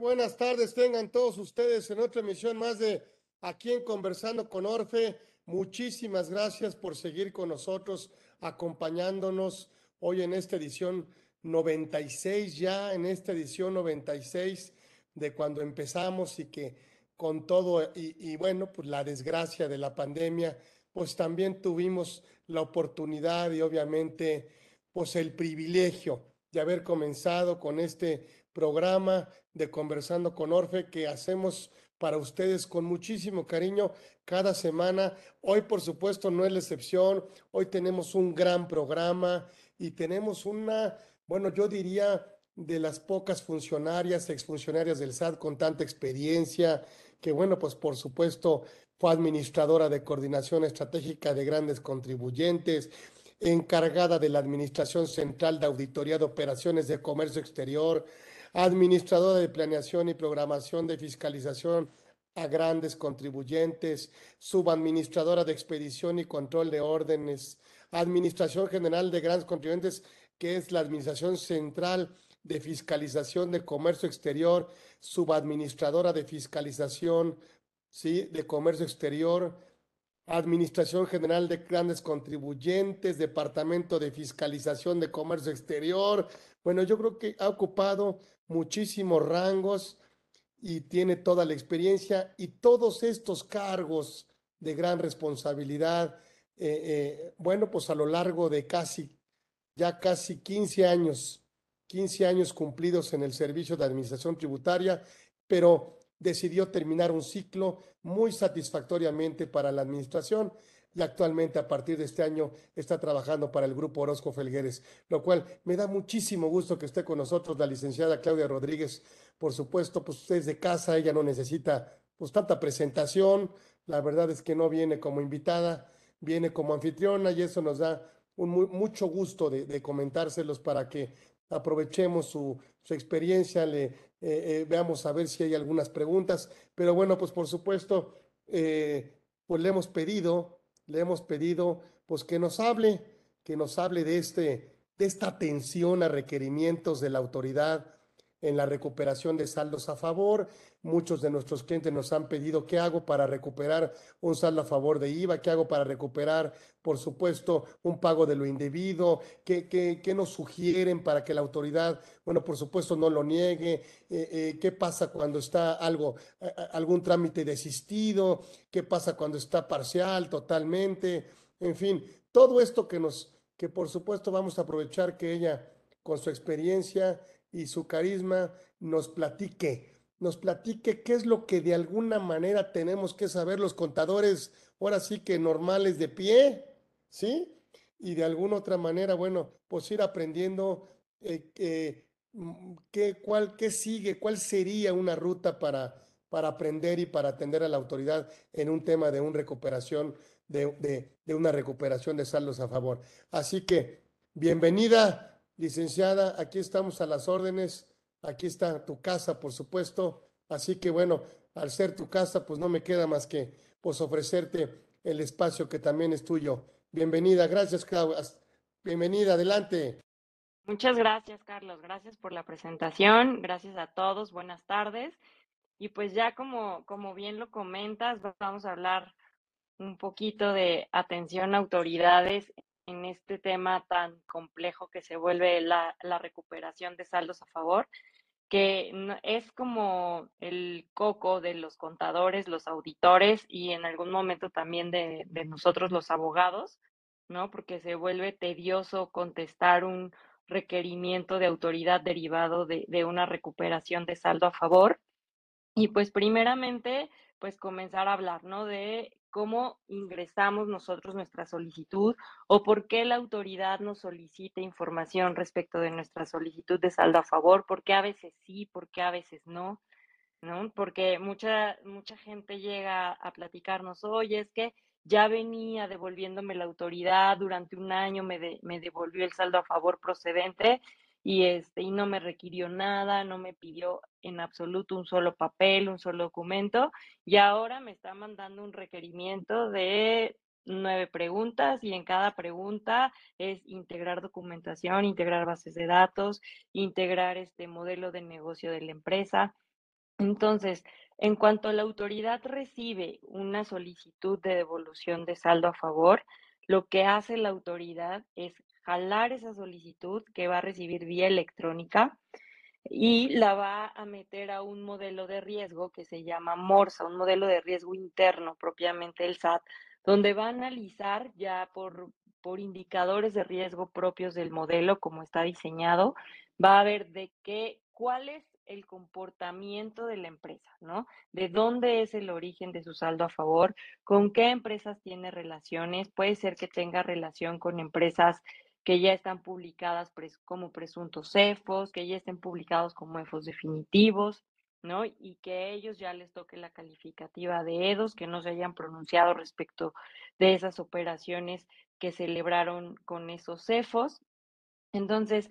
Buenas tardes, tengan todos ustedes en otra emisión más de Aquí en Conversando con Orfe. Muchísimas gracias por seguir con nosotros, acompañándonos hoy en esta edición 96, ya en esta edición 96 de cuando empezamos y que con todo y, y bueno, pues la desgracia de la pandemia, pues también tuvimos la oportunidad y obviamente pues el privilegio de haber comenzado con este programa de Conversando con Orfe que hacemos para ustedes con muchísimo cariño cada semana. Hoy, por supuesto, no es la excepción. Hoy tenemos un gran programa y tenemos una, bueno, yo diría de las pocas funcionarias, exfuncionarias del SAT con tanta experiencia, que bueno, pues por supuesto fue administradora de coordinación estratégica de grandes contribuyentes, encargada de la Administración Central de Auditoría de Operaciones de Comercio Exterior, administradora de planeación y programación de fiscalización a grandes contribuyentes, subadministradora de expedición y control de órdenes, Administración General de Grandes Contribuyentes, que es la Administración Central de Fiscalización de Comercio Exterior, subadministradora de fiscalización ¿sí? de Comercio Exterior, Administración General de Grandes Contribuyentes, Departamento de Fiscalización de Comercio Exterior. Bueno, yo creo que ha ocupado muchísimos rangos y tiene toda la experiencia y todos estos cargos de gran responsabilidad, eh, eh, bueno, pues a lo largo de casi, ya casi 15 años, 15 años cumplidos en el servicio de administración tributaria, pero decidió terminar un ciclo muy satisfactoriamente para la administración y actualmente a partir de este año está trabajando para el Grupo Orozco Felgueres, lo cual me da muchísimo gusto que esté con nosotros la licenciada Claudia Rodríguez. Por supuesto, pues usted es de casa, ella no necesita pues tanta presentación, la verdad es que no viene como invitada, viene como anfitriona y eso nos da un mucho gusto de, comentárselos para que aprovechemos su, experiencia, le eh, eh, veamos a ver si hay algunas preguntas, pero bueno, pues por supuesto, eh, pues le hemos pedido le hemos pedido pues que nos hable, que nos hable de, este, de esta atención a requerimientos de la autoridad en la recuperación de saldos a favor. Muchos de nuestros clientes nos han pedido qué hago para recuperar un saldo a favor de IVA, qué hago para recuperar, por supuesto, un pago de lo indebido, qué, qué, qué nos sugieren para que la autoridad, bueno, por supuesto, no lo niegue, eh, eh, qué pasa cuando está algo, algún trámite desistido, qué pasa cuando está parcial, totalmente, en fin, todo esto que nos, que por supuesto vamos a aprovechar que ella, con su experiencia, y su carisma nos platique, nos platique qué es lo que de alguna manera tenemos que saber los contadores, ahora sí que normales de pie, ¿sí? Y de alguna otra manera, bueno, pues ir aprendiendo eh, mm, qué, cuál, qué sigue, cuál sería una ruta para, para aprender y para atender a la autoridad en un tema de una recuperación, de una recuperación de saldos a favor. Así que, bienvenida Licenciada, aquí estamos a las órdenes, aquí está tu casa, por supuesto, así que bueno, al ser tu casa, pues no me queda más que pues ofrecerte el espacio que también es tuyo. Bienvenida, gracias Claudia, bienvenida, adelante. Muchas gracias, Carlos, gracias por la presentación, gracias a todos, buenas tardes. Y pues ya como, como bien lo comentas, vamos a hablar un poquito de atención a autoridades en este tema tan complejo que se vuelve la, recuperación de saldos a favor, que es como el coco de los contadores, los auditores y en algún momento también de, nosotros los abogados, ¿no? Porque se vuelve tedioso contestar un requerimiento de autoridad derivado de, de una recuperación de saldo a favor. Y pues primeramente, pues comenzar a hablar, ¿no? De cómo ingresamos nosotros nuestra solicitud o por qué la autoridad nos solicita información respecto de nuestra solicitud de saldo a favor, por qué a veces sí, por qué a veces no, ¿no? Porque mucha, mucha gente llega a platicarnos, oye, es que ya venía devolviéndome la autoridad durante un año, me, me devolvió el saldo a favor procedente y, este, y no me requirió nada, no me pidió en absoluto un solo papel, un solo documento, y ahora me está mandando un requerimiento de nueve preguntas y en cada pregunta es integrar documentación, integrar bases de datos, integrar este modelo de negocio de la empresa. Entonces, en cuanto la autoridad recibe una solicitud de devolución de saldo a favor, lo que hace la autoridad es jalar esa solicitud que va a recibir vía electrónica y la va a meter a un modelo de riesgo que se llama MORSA, un modelo de riesgo interno propiamente del SAT, donde va a analizar ya por, por indicadores de riesgo propios del modelo, como está diseñado, va a ver de qué, cuál es el comportamiento de la empresa, ¿no? De dónde es el origen de su saldo a favor, con qué empresas tiene relaciones, puede ser que tenga relación con empresas que ya están publicadas como presuntos CEFOS, que ya estén publicados como EFOS definitivos, ¿no? Y que a ellos ya les toque la calificativa de EDOS, que no se hayan pronunciado respecto de esas operaciones que celebraron con esos CEFOS. Entonces,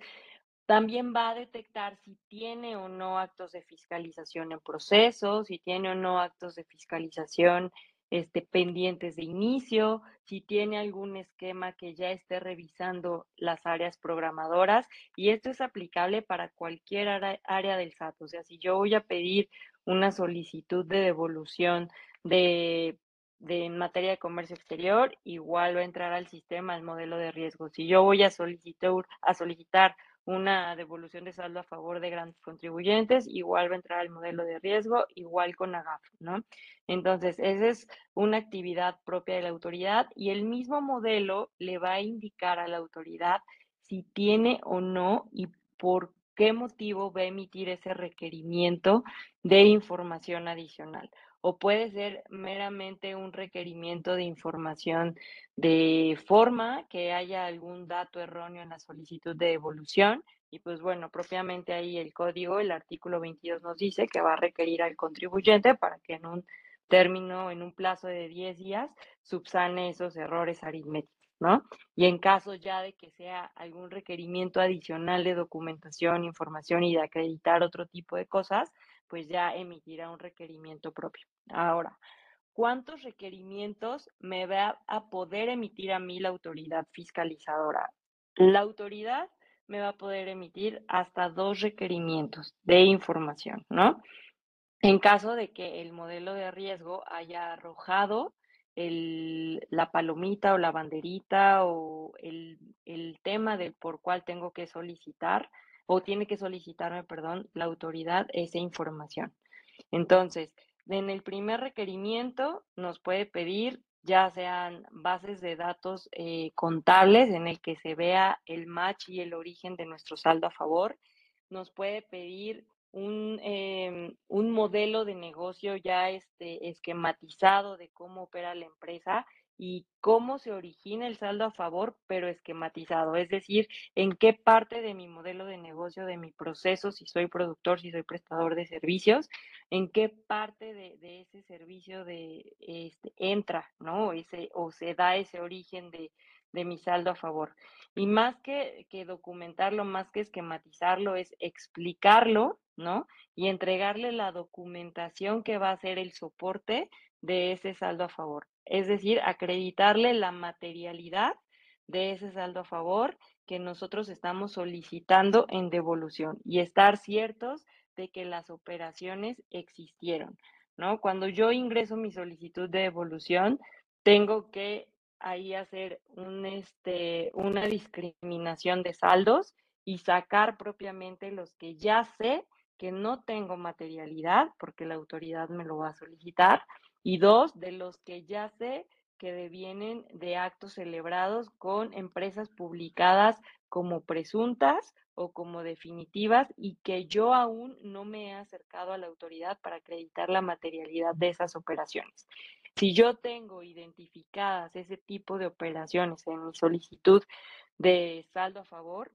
también va a detectar si tiene o no actos de fiscalización en proceso, si tiene o no actos de fiscalización este, pendientes de inicio, si tiene algún esquema que ya esté revisando las áreas programadoras y esto es aplicable para cualquier área del SAT. O sea, si yo voy a pedir una solicitud de devolución de, de materia de comercio exterior, igual va a entrar al sistema el modelo de riesgo. Si yo voy a solicitar, a solicitar una devolución de saldo a favor de grandes contribuyentes, igual va a entrar al modelo de riesgo, igual con AGAF, ¿no? Entonces, esa es una actividad propia de la autoridad y el mismo modelo le va a indicar a la autoridad si tiene o no y por qué motivo va a emitir ese requerimiento de información adicional. O puede ser meramente un requerimiento de información de forma, que haya algún dato erróneo en la solicitud de devolución. Y pues bueno, propiamente ahí el código, el artículo 22 nos dice que va a requerir al contribuyente para que en un término, en un plazo de 10 días, subsane esos errores aritméticos. ¿no? Y en caso ya de que sea algún requerimiento adicional de documentación, información y de acreditar otro tipo de cosas, pues ya emitirá un requerimiento propio. Ahora, ¿cuántos requerimientos me va a poder emitir a mí la autoridad fiscalizadora? La autoridad me va a poder emitir hasta dos requerimientos de información, ¿no? En caso de que el modelo de riesgo haya arrojado la palomita o la banderita o el, el tema del por cual tengo que solicitar o tiene que solicitarme, perdón, la autoridad esa información. Entonces, en el primer requerimiento nos puede pedir ya sean bases de datos eh, contables en el que se vea el match y el origen de nuestro saldo a favor. Nos puede pedir un, em, un modelo de negocio ya este, esquematizado de cómo opera la empresa y cómo se origina el saldo a favor, pero esquematizado, es decir, en qué parte de mi modelo de negocio, de mi proceso, si soy productor, si soy prestador de servicios, en qué parte de, ese servicio de, este, entra, ¿no? Ese, o se da ese origen de, de mi saldo a favor. Y más que, que documentarlo, más que esquematizarlo, es explicarlo, ¿no? Y entregarle la documentación que va a ser el soporte de ese saldo a favor. Es decir, acreditarle la materialidad de ese saldo a favor que nosotros estamos solicitando en devolución y estar ciertos de que las operaciones existieron, ¿no? Cuando yo ingreso mi solicitud de devolución, tengo que ahí hacer este, una discriminación de saldos y sacar propiamente los que ya sé que no tengo materialidad, porque la autoridad me lo va a solicitar, y dos, de los que ya sé que devienen de actos celebrados con empresas publicadas como presuntas o como definitivas y que yo aún no me he acercado a la autoridad para acreditar la materialidad de esas operaciones. Si yo tengo identificadas ese tipo de operaciones en mi solicitud de saldo a favor,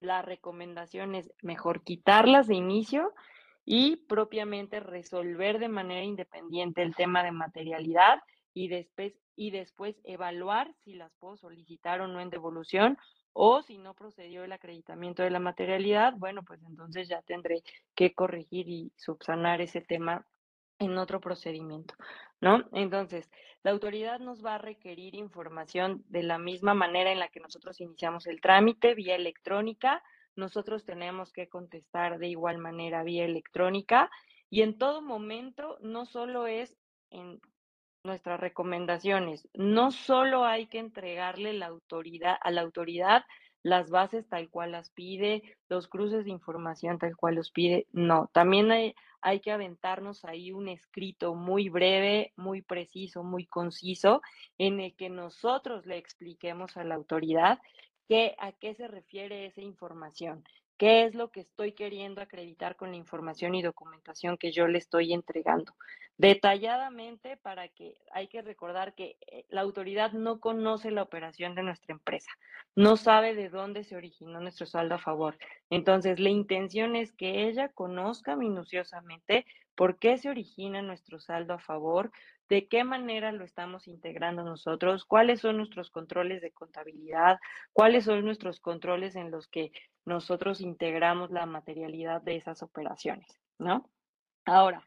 la recomendación es mejor quitarlas de inicio y propiamente resolver de manera independiente el tema de materialidad y después, y después evaluar si las puedo solicitar o no en devolución o si no procedió el acreditamiento de la materialidad, bueno, pues entonces ya tendré que corregir y subsanar ese tema en otro procedimiento, ¿no? Entonces, la autoridad nos va a requerir información de la misma manera en la que nosotros iniciamos el trámite, vía electrónica. Nosotros tenemos que contestar de igual manera vía electrónica Y en todo momento, no solo es en nuestras recomendaciones, no solo hay que entregarle la autoridad, a la autoridad las bases tal cual las pide, los cruces de información tal cual los pide, no, también hay, hay que aventarnos ahí un escrito muy breve, muy preciso, muy conciso, en el que nosotros le expliquemos a la autoridad qué, a qué se refiere esa información, qué es lo que estoy queriendo acreditar con la información y documentación que yo le estoy entregando. Detalladamente para que hay que recordar que eh, la autoridad no conoce la operación de nuestra empresa, no sabe de dónde se originó nuestro saldo a favor. Entonces, la intención es que ella conozca minuciosamente por qué se origina nuestro saldo a favor, de qué manera lo estamos integrando nosotros, cuáles son nuestros controles de contabilidad, cuáles son nuestros controles en los que nosotros integramos la materialidad de esas operaciones, ¿no? Ahora,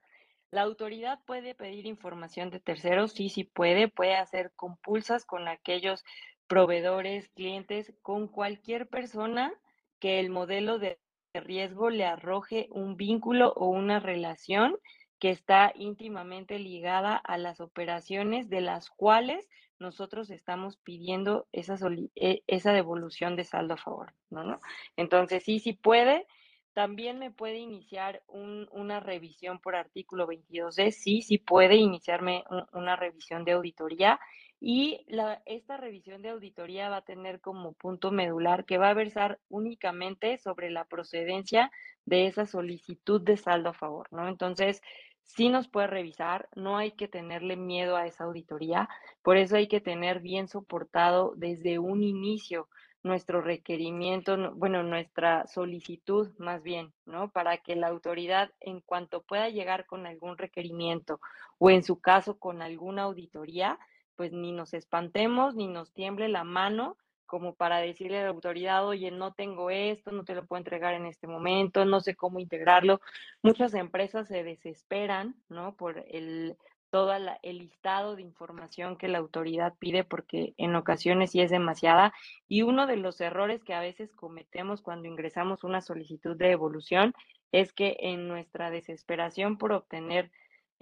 ¿la autoridad puede pedir información de terceros? Sí, sí puede, puede hacer compulsas con aquellos proveedores, clientes, con cualquier persona que el modelo de riesgo le arroje un vínculo o una relación que está íntimamente ligada a las operaciones de las cuales nosotros estamos pidiendo esa, e, esa devolución de saldo a favor, ¿no? Entonces, sí, sí puede. También me puede iniciar una revisión por artículo 22D, sí, sí puede iniciarme una revisión de auditoría y esta revisión de auditoría va a tener como punto medular que va a versar únicamente sobre la procedencia de esa solicitud de saldo a favor, ¿no? Entonces, sí nos puede revisar, no hay que tenerle miedo a esa auditoría, por eso hay que tener bien soportado desde un inicio nuestro requerimiento, bueno, nuestra solicitud más bien, ¿no? Para que la autoridad, en cuanto pueda llegar con algún requerimiento o en su caso con alguna auditoría, pues ni nos espantemos, ni nos tiemble la mano, como para decirle a la autoridad, oye, no tengo esto, no te lo puedo entregar en este momento, no sé cómo integrarlo. Muchas empresas se desesperan, ¿no? Por el todo el listado de información que la autoridad pide, porque en ocasiones sí es demasiada. Y uno de los errores que a veces cometemos cuando ingresamos una solicitud de evolución es que en nuestra desesperación por obtener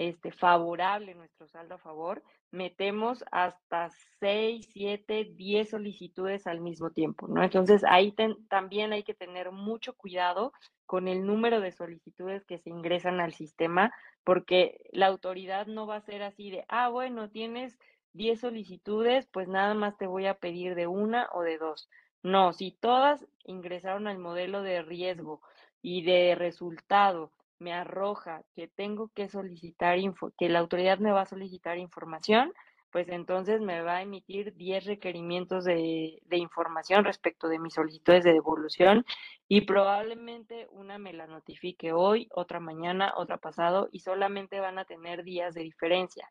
este, favorable nuestro saldo a favor, metemos hasta 6, 7, 10 solicitudes al mismo tiempo, ¿no? Entonces ahí también hay que tener mucho cuidado con el número de solicitudes que se ingresan al sistema, porque la autoridad no va a ser así de, ah, bueno, tienes 10 solicitudes, pues nada más te voy a pedir de una o de dos. No, si todas ingresaron al modelo de riesgo y de resultado me arroja que tengo que solicitar, que la autoridad me va a solicitar información, pues entonces me va a emitir 10 requerimientos de, de, información respecto de mis solicitudes de devolución y probablemente una me la notifique hoy, otra mañana, otra pasado y solamente van a tener días de diferencia.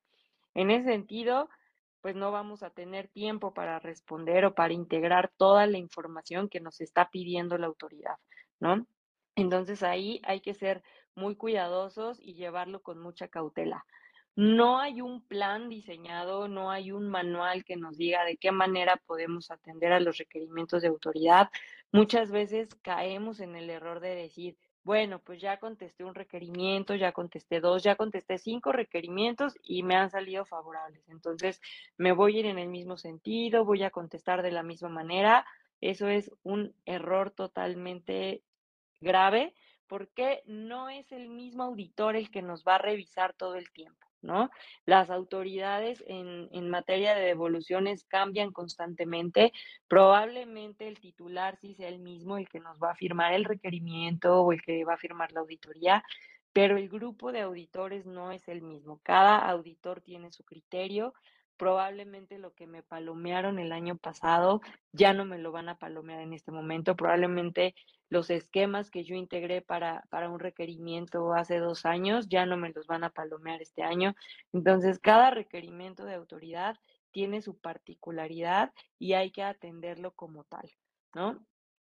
En ese sentido, pues no vamos a tener tiempo para responder o para integrar toda la información que nos está pidiendo la autoridad, ¿no? Entonces ahí hay que ser muy cuidadosos y llevarlo con mucha cautela. No hay un plan diseñado, no hay un manual que nos diga de qué manera podemos atender a los requerimientos de autoridad. Muchas veces caemos en el error de decir, bueno, pues ya contesté un requerimiento, ya contesté dos, ya contesté cinco requerimientos y me han salido favorables. Entonces, me voy a ir en el mismo sentido, voy a contestar de la misma manera. Eso es un error totalmente grave porque no es el mismo auditor el que nos va a revisar todo el tiempo, ¿no? Las autoridades en, materia de devoluciones cambian constantemente. Probablemente el titular sí sea el mismo, el que nos va a firmar el requerimiento o el que va a firmar la auditoría, pero el grupo de auditores no es el mismo. Cada auditor tiene su criterio, probablemente lo que me palomearon el año pasado ya no me lo van a palomear en este momento. Probablemente los esquemas que yo integré para, para un requerimiento hace dos años ya no me los van a palomear este año. Entonces, cada requerimiento de autoridad tiene su particularidad y hay que atenderlo como tal, ¿no?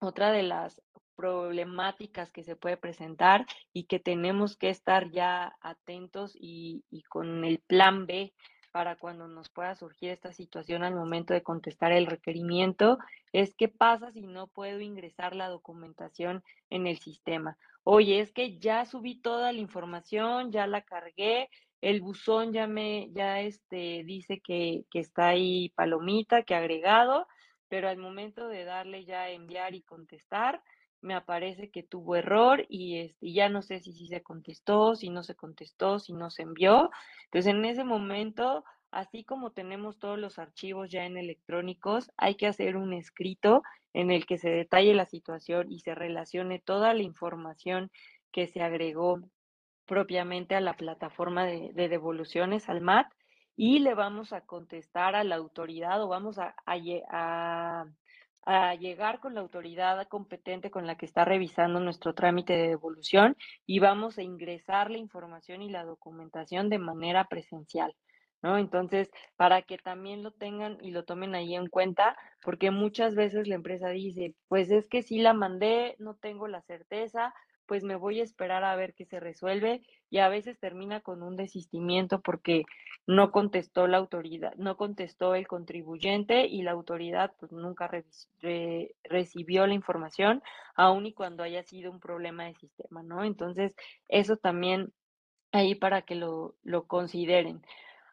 Otra de las problemáticas que se puede presentar y que tenemos que estar ya atentos y, y con el plan B para cuando nos pueda surgir esta situación al momento de contestar el requerimiento es qué pasa si no puedo ingresar la documentación en el sistema. Oye, es que ya subí toda la información, ya la cargué, el buzón ya me, ya este, dice que, que está ahí palomita, que agregado, pero al momento de darle ya enviar y contestar, me aparece que tuvo error y, este, ya no sé si, si se contestó, si no se contestó, si no se envió. Entonces, en ese momento, así como tenemos todos los archivos ya en electrónicos, hay que hacer un escrito en el que se detalle la situación y se relacione toda la información que se agregó propiamente a la plataforma de, devoluciones, al MAT, y le vamos a contestar a la autoridad o vamos a, llegar con la autoridad competente con la que está revisando nuestro trámite de devolución y vamos a ingresar la información y la documentación de manera presencial. ¿No? Entonces, para que también lo tengan y lo tomen ahí en cuenta, porque muchas veces la empresa dice, pues es que sí la mandé, no tengo la certeza, pues me voy a esperar a ver qué se resuelve y a veces termina con un desistimiento porque no contestó la autoridad, no contestó el contribuyente y la autoridad pues nunca recibió la información, aun y cuando haya sido un problema de sistema, ¿no? Entonces, eso también ahí para que lo, lo consideren.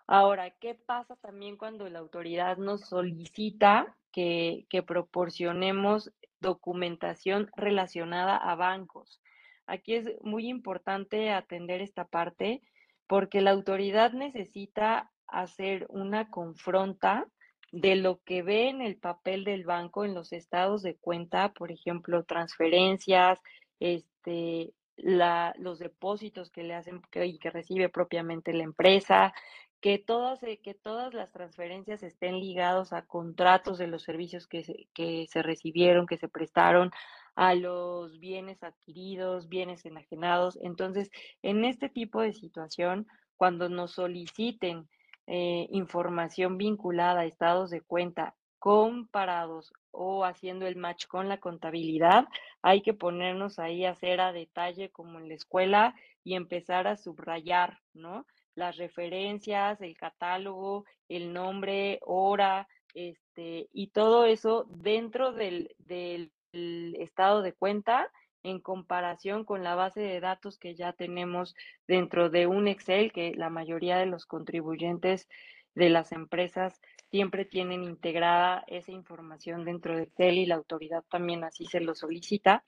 Ahora, ¿qué pasa también cuando la autoridad nos solicita que, que proporcionemos documentación relacionada a bancos? Aquí es muy importante atender esta parte porque la autoridad necesita hacer una confronta de lo que ve en el papel del banco en los estados de cuenta, por ejemplo, transferencias, este, los depósitos que le hacen y que recibe propiamente la empresa, que todas, eh, que todas las transferencias estén ligados a contratos de los servicios que que se recibieron, que se prestaron, a los bienes adquiridos, bienes enajenados. Entonces, en este tipo de situación, cuando nos soliciten eh, información vinculada a estados de cuenta comparados o haciendo el match con la contabilidad, hay que ponernos ahí a hacer a detalle como en la escuela y empezar a subrayar, ¿no? Las referencias, el catálogo, el nombre, hora, este, y todo eso dentro del, del el estado de cuenta en comparación con la base de datos que ya tenemos dentro de un Excel, que la mayoría de los contribuyentes de las empresas siempre tienen integrada esa información dentro de Excel y la autoridad también así se lo solicita.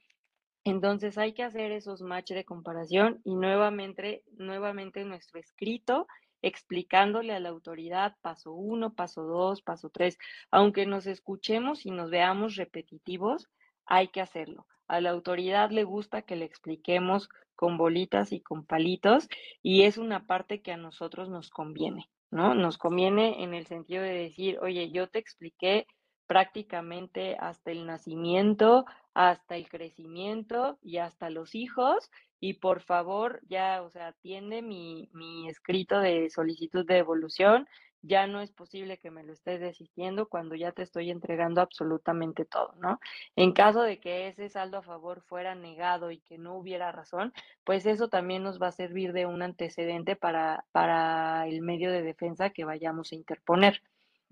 Entonces hay que hacer esos match de comparación y nuevamente, nuevamente nuestro escrito explicándole a la autoridad paso uno, paso dos, paso tres, aunque nos escuchemos y nos veamos repetitivos, hay que hacerlo. A la autoridad le gusta que le expliquemos con bolitas y con palitos y es una parte que a nosotros nos conviene, ¿no? Nos conviene en el sentido de decir, oye, yo te expliqué prácticamente hasta el nacimiento, hasta el crecimiento y hasta los hijos. Y por favor, ya, o sea, atiende mi, mi escrito de solicitud de devolución ya no es posible que me lo estés desistiendo cuando ya te estoy entregando absolutamente todo, ¿no? En caso de que ese saldo a favor fuera negado y que no hubiera razón, pues eso también nos va a servir de un antecedente para, para el medio de defensa que vayamos a interponer.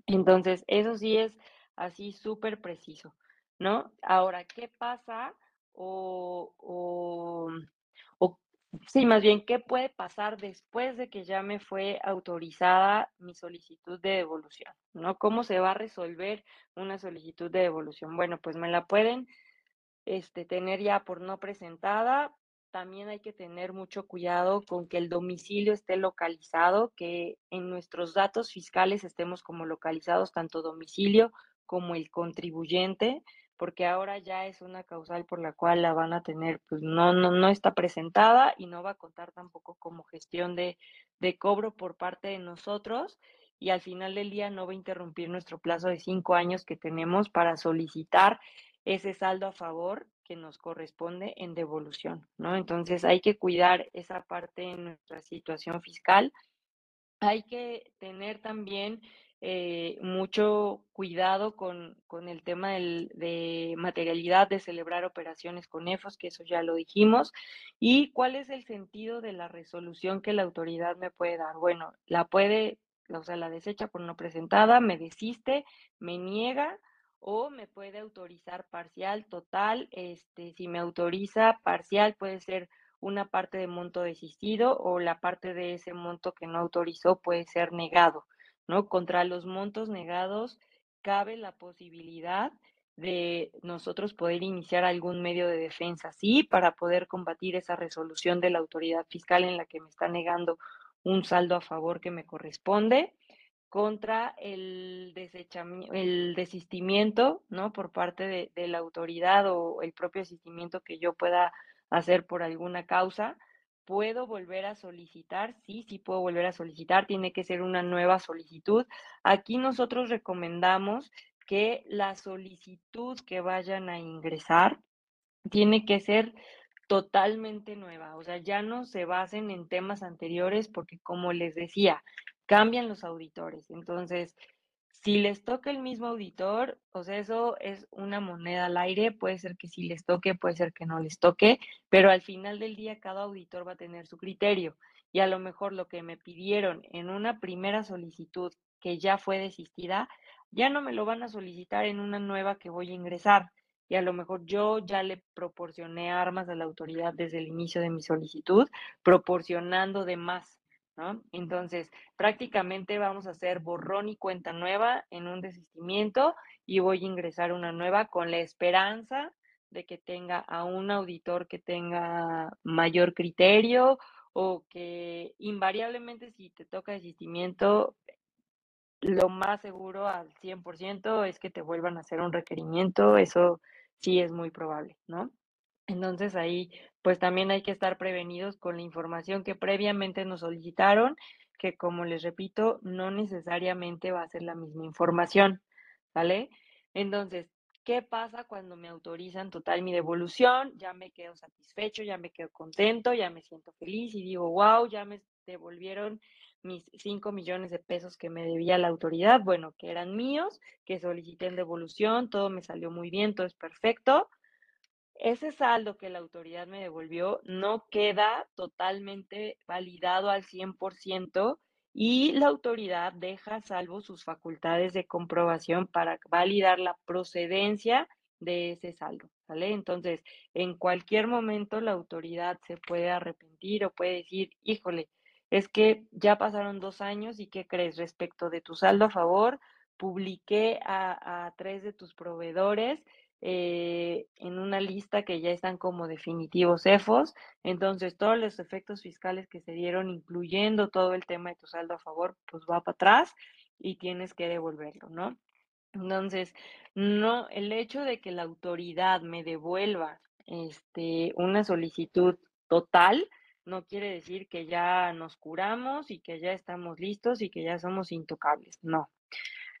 Entonces, eso sí es así súper preciso, ¿no? Ahora, ¿qué pasa o, o, Sí, más bien, ¿qué puede pasar después de que ya me fue autorizada mi solicitud de devolución? ¿No? ¿Cómo se va a resolver una solicitud de devolución? Bueno, pues me la pueden este, tener ya por no presentada. También hay que tener mucho cuidado con que el domicilio esté localizado, que en nuestros datos fiscales estemos como localizados tanto domicilio como el contribuyente porque ahora ya es una causal por la cual la van a tener, pues no, no, no está presentada y no va a contar tampoco como gestión de, de cobro por parte de nosotros y al final del día no va a interrumpir nuestro plazo de cinco años que tenemos para solicitar ese saldo a favor que nos corresponde en devolución, ¿no? Entonces hay que cuidar esa parte en nuestra situación fiscal. Hay que tener también eh, mucho cuidado con, con el tema del, de materialidad, de celebrar operaciones con EFOS, que eso ya lo dijimos, y cuál es el sentido de la resolución que la autoridad me puede dar. Bueno, la puede, o sea, la desecha por no presentada, me desiste, me niega o me puede autorizar parcial, total. Este, si me autoriza parcial, puede ser una parte de monto desistido o la parte de ese monto que no autorizó puede ser negado, ¿no? Contra los montos negados cabe la posibilidad de nosotros poder iniciar algún medio de defensa, sí, para poder combatir esa resolución de la autoridad fiscal en la que me está negando un saldo a favor que me corresponde contra el, el desistimiento, ¿no? Por parte de, de, la autoridad o el propio desistimiento que yo pueda hacer por alguna causa. ¿Puedo volver a solicitar? Sí, sí puedo volver a solicitar. Tiene que ser una nueva solicitud. Aquí nosotros recomendamos que la solicitud que vayan a ingresar tiene que ser totalmente nueva, o sea, ya no se basen en temas anteriores porque como les decía, cambian los auditores. Entonces, si les toca el mismo auditor, sea, eso es una moneda al aire, puede ser que sí les toque, puede ser que no les toque, pero al final del día cada auditor va a tener su criterio. Y a lo mejor lo que me pidieron en una primera solicitud que ya fue desistida, ya no me lo van a solicitar en una nueva que voy a ingresar. Y a lo mejor yo ya le proporcioné armas a la autoridad desde el inicio de mi solicitud, proporcionando de más, ¿no? Entonces, prácticamente vamos a hacer borrón y cuenta nueva en un desistimiento y voy a ingresar una nueva con la esperanza de que tenga a un auditor que tenga mayor criterio o que invariablemente si te toca desistimiento lo más seguro al 100% es que te vuelvan a hacer un requerimiento, eso sí es muy probable, ¿no? Entonces ahí pues también hay que estar prevenidos con la información que previamente nos solicitaron, que como les repito, no necesariamente va a ser la misma información, ¿vale? Entonces, ¿qué pasa cuando me autorizan total mi devolución? Ya me quedo satisfecho, ya me quedo contento, ya me siento feliz y digo, wow, ya me devolvieron mis 5 millones de pesos que me debía la autoridad, bueno, que eran míos, que solicité en devolución, todo me salió muy bien, todo es perfecto. Ese saldo que la autoridad me devolvió no queda totalmente validado al 100% y la autoridad deja salvo sus facultades de comprobación para validar la procedencia de ese saldo, ¿vale? Entonces, en cualquier momento la autoridad se puede arrepentir o puede decir, híjole, es que ya pasaron dos años y ¿qué crees respecto de tu saldo a favor? Publiqué a, tres de tus proveedores eh, en una lista que ya están como definitivos EFOS. Entonces, todos los efectos fiscales que se dieron, incluyendo todo el tema de tu saldo a favor, pues va para atrás y tienes que devolverlo, ¿no? Entonces, no, el hecho de que la autoridad me devuelva este, una solicitud total, no quiere decir que ya nos curamos y que ya estamos listos y que ya somos intocables, no.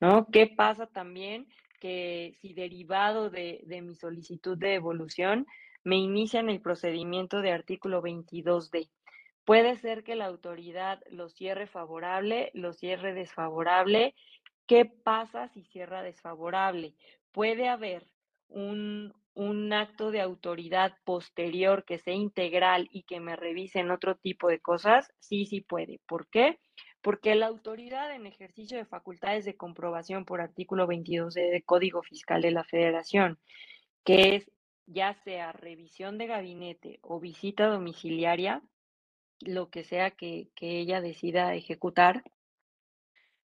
¿No? ¿Qué pasa también? Que si derivado de, de mi solicitud de devolución me inician el procedimiento de artículo 22D. Puede ser que la autoridad lo cierre favorable, lo cierre desfavorable. ¿Qué pasa si cierra desfavorable? Puede haber un, un acto de autoridad posterior que sea integral y que me revisen otro tipo de cosas, sí, sí puede. ¿Por qué? Porque la autoridad en ejercicio de facultades de comprobación por artículo 22 de Código Fiscal de la Federación, que es ya sea revisión de gabinete o visita domiciliaria, lo que sea que, que ella decida ejecutar,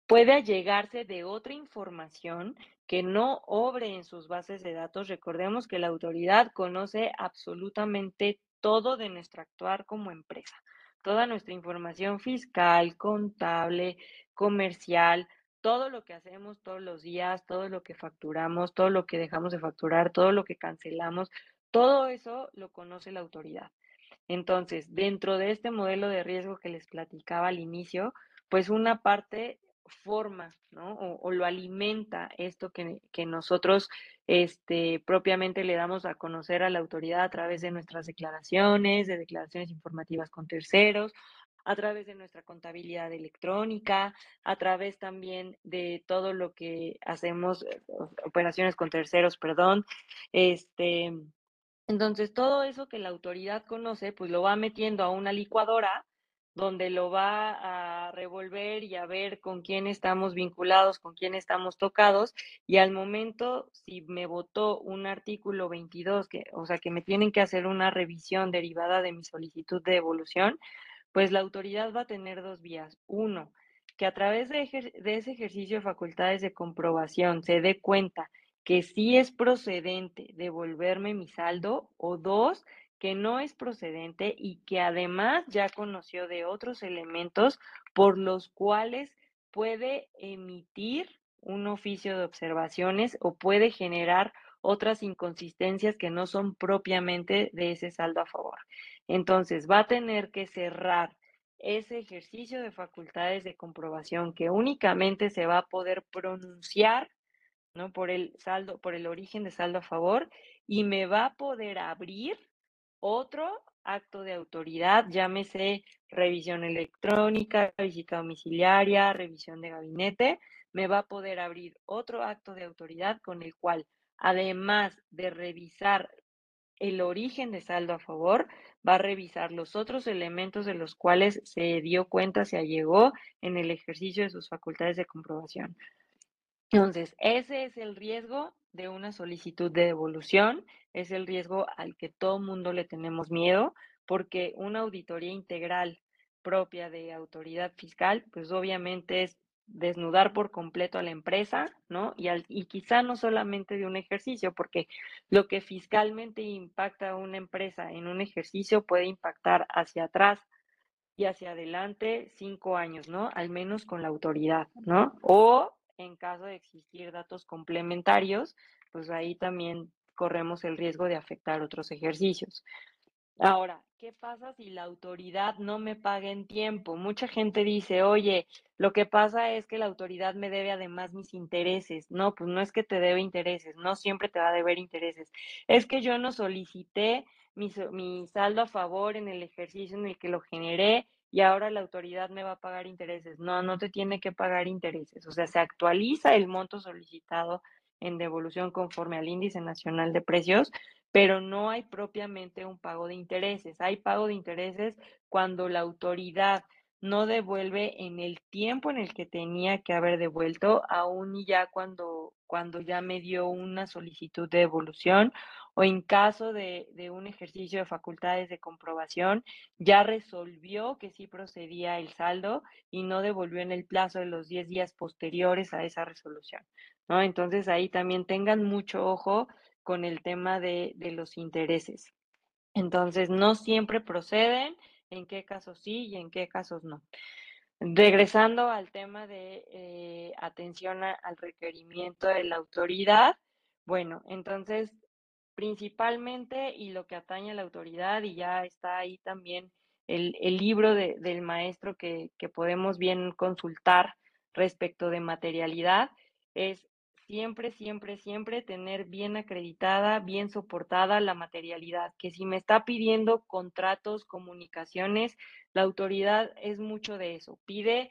puede allegarse de otra información que no obre en sus bases de datos. Recordemos que la autoridad conoce absolutamente todo de nuestro actuar como empresa, toda nuestra información fiscal, contable, comercial, todo lo que hacemos todos los días, todo lo que facturamos, todo lo que dejamos de facturar, todo lo que cancelamos, todo eso lo conoce la autoridad. Entonces, dentro de este modelo de riesgo que les platicaba al inicio, pues una parte forma, ¿no? O, lo alimenta esto que, que, nosotros este, propiamente le damos a conocer a la autoridad a través de nuestras declaraciones, de declaraciones informativas con terceros, a través de nuestra contabilidad electrónica, a través también de todo lo que hacemos, eh, operaciones con terceros, perdón, este, entonces todo eso que la autoridad conoce, pues lo va metiendo a una licuadora donde lo va a revolver y a ver con quién estamos vinculados, con quién estamos tocados, y al momento, si me votó un artículo 22, que, o sea, que me tienen que hacer una revisión derivada de mi solicitud de devolución, pues la autoridad va a tener dos vías. Uno, que a través de, ese ejercicio de facultades de comprobación se dé cuenta que sí es procedente devolverme mi saldo, o dos, que no es procedente y que además ya conoció de otros elementos por los cuales puede emitir un oficio de observaciones o puede generar otras inconsistencias que no son propiamente de ese saldo a favor. Entonces, va a tener que cerrar ese ejercicio de facultades de comprobación que únicamente se va a poder pronunciar ¿no? por el saldo, por el origen de saldo a favor y me va a poder abrir otro acto de autoridad, llámese revisión electrónica, visita domiciliaria, revisión de gabinete, me va a poder abrir otro acto de autoridad con el cual, además de revisar el origen de saldo a favor, va a revisar los otros elementos de los cuales se dio cuenta, se allegó en el ejercicio de sus facultades de comprobación. Entonces, ese es el riesgo de una solicitud de devolución, es el riesgo al que todo mundo le tenemos miedo, porque una auditoría integral propia de autoridad fiscal, pues obviamente es desnudar por completo a la empresa, ¿no? Y, y quizá no solamente de un ejercicio, porque lo que fiscalmente impacta a una empresa en un ejercicio puede impactar hacia atrás y hacia adelante cinco años, ¿no? Al menos con la autoridad, ¿no? O en caso de existir datos complementarios, pues ahí también corremos el riesgo de afectar otros ejercicios. Ahora, ¿qué pasa si la autoridad no me paga en tiempo? Mucha gente dice, oye, lo que pasa es que la autoridad me debe además mis intereses. No, pues no es que te debe intereses, no siempre te va a deber intereses. Es que yo no solicité mi, mi saldo a favor en el ejercicio en el que lo generé y ahora la autoridad me va a pagar intereses. No, no te tiene que pagar intereses. O sea, se actualiza el monto solicitado en devolución conforme al índice nacional de precios, pero no hay propiamente un pago de intereses. Hay pago de intereses cuando la autoridad no devuelve en el tiempo en el que tenía que haber devuelto, aún y ya cuando, cuando ya me dio una solicitud de devolución o en caso de, de, un ejercicio de facultades de comprobación, ya resolvió que sí procedía el saldo y no devolvió en el plazo de los 10 días posteriores a esa resolución. ¿no? Entonces ahí también tengan mucho ojo con el tema de, de los intereses. Entonces, no siempre proceden, en qué casos sí y en qué casos no. Regresando al tema de eh, atención al requerimiento de la autoridad, bueno, entonces principalmente y lo que atañe a la autoridad y ya está ahí también el, libro de, del maestro que, que podemos bien consultar respecto de materialidad, es siempre, siempre, siempre tener bien acreditada, bien soportada la materialidad, que si me está pidiendo contratos, comunicaciones, la autoridad es mucho de eso, pide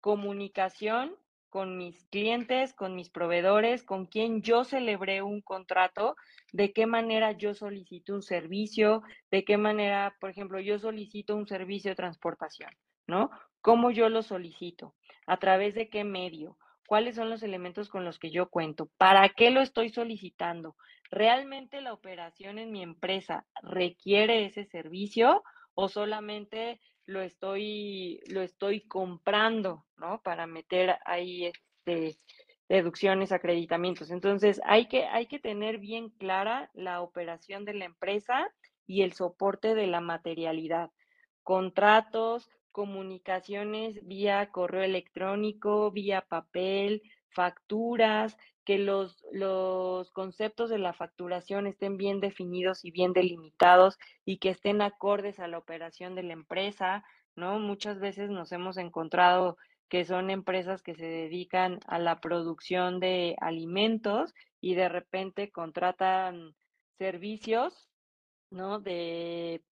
comunicación con mis clientes, con mis proveedores, con quien yo celebré un contrato, de qué manera yo solicito un servicio, de qué manera, por ejemplo, yo solicito un servicio de transportación, ¿no? ¿Cómo yo lo solicito? ¿A través de qué medio? ¿Cuáles son los elementos con los que yo cuento? ¿Para qué lo estoy solicitando? ¿Realmente la operación en mi empresa requiere ese servicio o solamente lo estoy, lo estoy comprando, ¿no? Para meter ahí este, deducciones, acreditamientos. Entonces, hay que, hay que tener bien clara la operación de la empresa y el soporte de la materialidad. Contratos, comunicaciones vía correo electrónico, vía papel, facturas, que los, los conceptos de la facturación estén bien definidos y bien delimitados y que estén acordes a la operación de la empresa, ¿no? Muchas veces nos hemos encontrado que son empresas que se dedican a la producción de alimentos y de repente contratan servicios, ¿no? De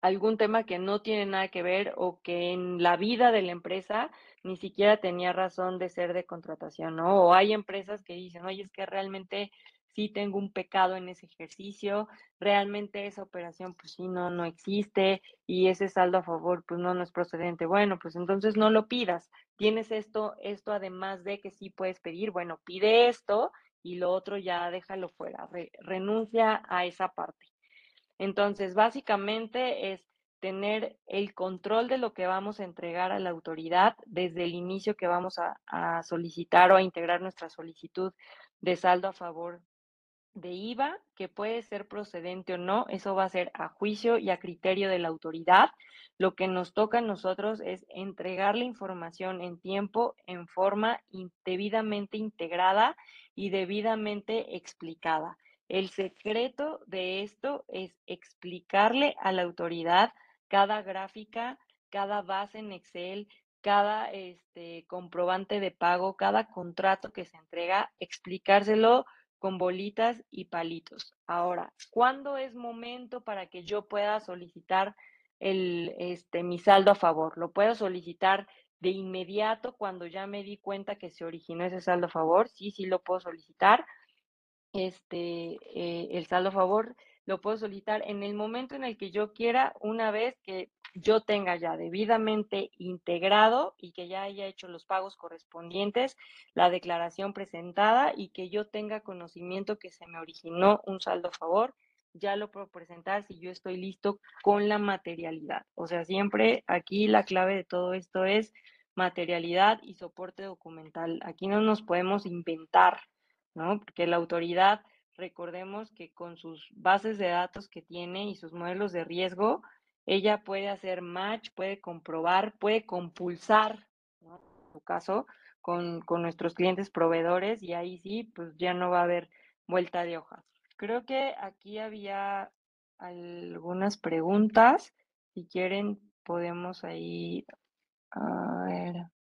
algún tema que no tiene nada que ver o que en la vida de la empresa ni siquiera tenía razón de ser de contratación, ¿no? O hay empresas que dicen, oye, es que realmente si tengo un pecado en ese ejercicio, realmente esa operación pues sí no, no existe y ese saldo a favor pues no, no es procedente. Bueno, pues entonces no lo pidas. Tienes esto, esto además de que sí puedes pedir, bueno, pide esto y lo otro ya déjalo fuera, renuncia a esa parte. Entonces, básicamente es tener el control de lo que vamos a entregar a la autoridad desde el inicio que vamos a, solicitar o a integrar nuestra solicitud de saldo a favor de IVA, que puede ser procedente o no, eso va a ser a juicio y a criterio de la autoridad. Lo que nos toca a nosotros es entregar la información en tiempo, en forma debidamente integrada y debidamente explicada. El secreto de esto es explicarle a la autoridad cada gráfica, cada base en Excel, cada este, comprobante de pago, cada contrato que se entrega, explicárselo con bolitas y palitos. Ahora, ¿cuándo es momento para que yo pueda solicitar el, este, mi saldo a favor? Lo puedo solicitar de inmediato cuando ya me di cuenta que se originó ese saldo a favor. Sí, sí lo puedo solicitar. Este, eh, el saldo a favor lo puedo solicitar en el momento en el que yo quiera, una vez que yo tenga ya debidamente integrado y que ya haya hecho los pagos correspondientes, la declaración presentada y que yo tenga conocimiento que se me originó un saldo a favor, ya lo puedo presentar si yo estoy listo con la materialidad. O sea, siempre aquí la clave de todo esto es materialidad y soporte documental. Aquí no nos podemos inventar, ¿no? Porque la autoridad recordemos que con sus bases de datos que tiene y sus modelos de riesgo, ella puede hacer match, puede comprobar, puede compulsar, ¿no? en su caso, con, con, nuestros clientes proveedores y ahí sí, pues ya no va a haber vuelta de hoja. Creo que aquí había algunas preguntas. Si quieren, podemos ahí, a ver.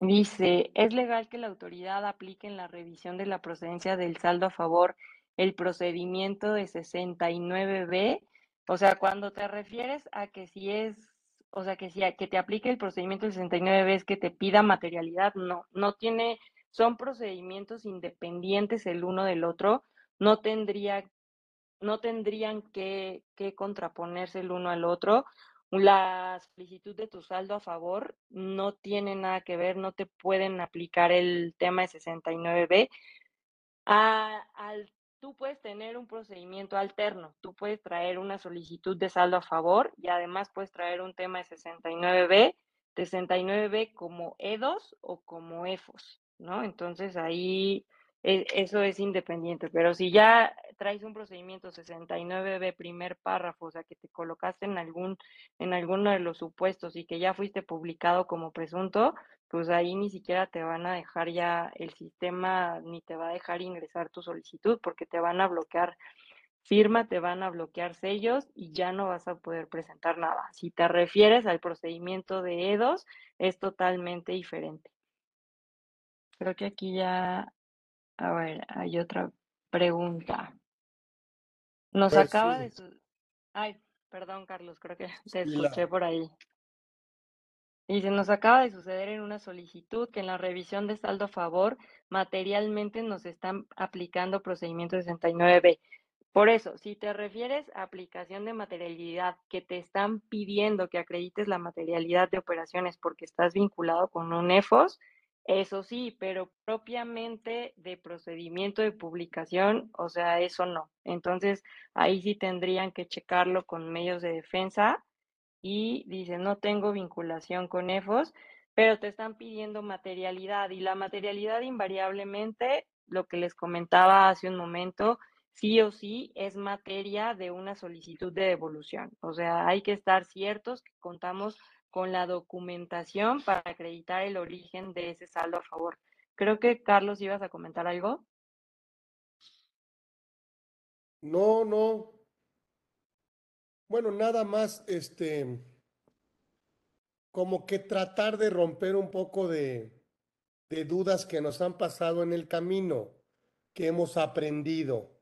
Dice, ¿es legal que la autoridad aplique en la revisión de la procedencia del saldo a favor el procedimiento de 69B? O sea, cuando te refieres a que si es, o sea, que si que te aplique el procedimiento del 69B es que te pida materialidad, no, no tiene, son procedimientos independientes el uno del otro, no tendría, no tendrían que, que contraponerse el uno al otro la solicitud de tu saldo a favor no tiene nada que ver, no te pueden aplicar el tema de 69B. al, tú puedes tener un procedimiento alterno, tú puedes traer una solicitud de saldo a favor y además puedes traer un tema de 69B, 69B como E2 o como EFOS, ¿no? Entonces ahí eso es independiente, pero si ya traes un procedimiento 69B primer párrafo, o sea, que te colocaste en algún en alguno de los supuestos y que ya fuiste publicado como presunto, pues ahí ni siquiera te van a dejar ya el sistema ni te va a dejar ingresar tu solicitud porque te van a bloquear firma, te van a bloquear sellos y ya no vas a poder presentar nada. Si te refieres al procedimiento de EDOS, es totalmente diferente. Creo que aquí ya a ver, hay otra pregunta. Nos acaba de... Ay, perdón, Carlos, creo que te escuché por ahí. Dice, nos acaba de suceder en una solicitud que en la revisión de saldo a favor materialmente nos están aplicando procedimiento 69B. Por eso, si te refieres a aplicación de materialidad que te están pidiendo que acredites la materialidad de operaciones porque estás vinculado con un EFOS, eso sí, pero propiamente de procedimiento de publicación, o sea, eso no. Entonces, ahí sí tendrían que checarlo con medios de defensa y dice, no tengo vinculación con EFOS, pero te están pidiendo materialidad y la materialidad invariablemente, lo que les comentaba hace un momento, sí o sí es materia de una solicitud de devolución. O sea, hay que estar ciertos que contamos con la documentación para acreditar el origen de ese saldo a favor. Creo que Carlos ibas a comentar algo. No, no. Bueno, nada más, este, como que tratar de romper un poco de, de dudas que nos han pasado en el camino, que hemos aprendido.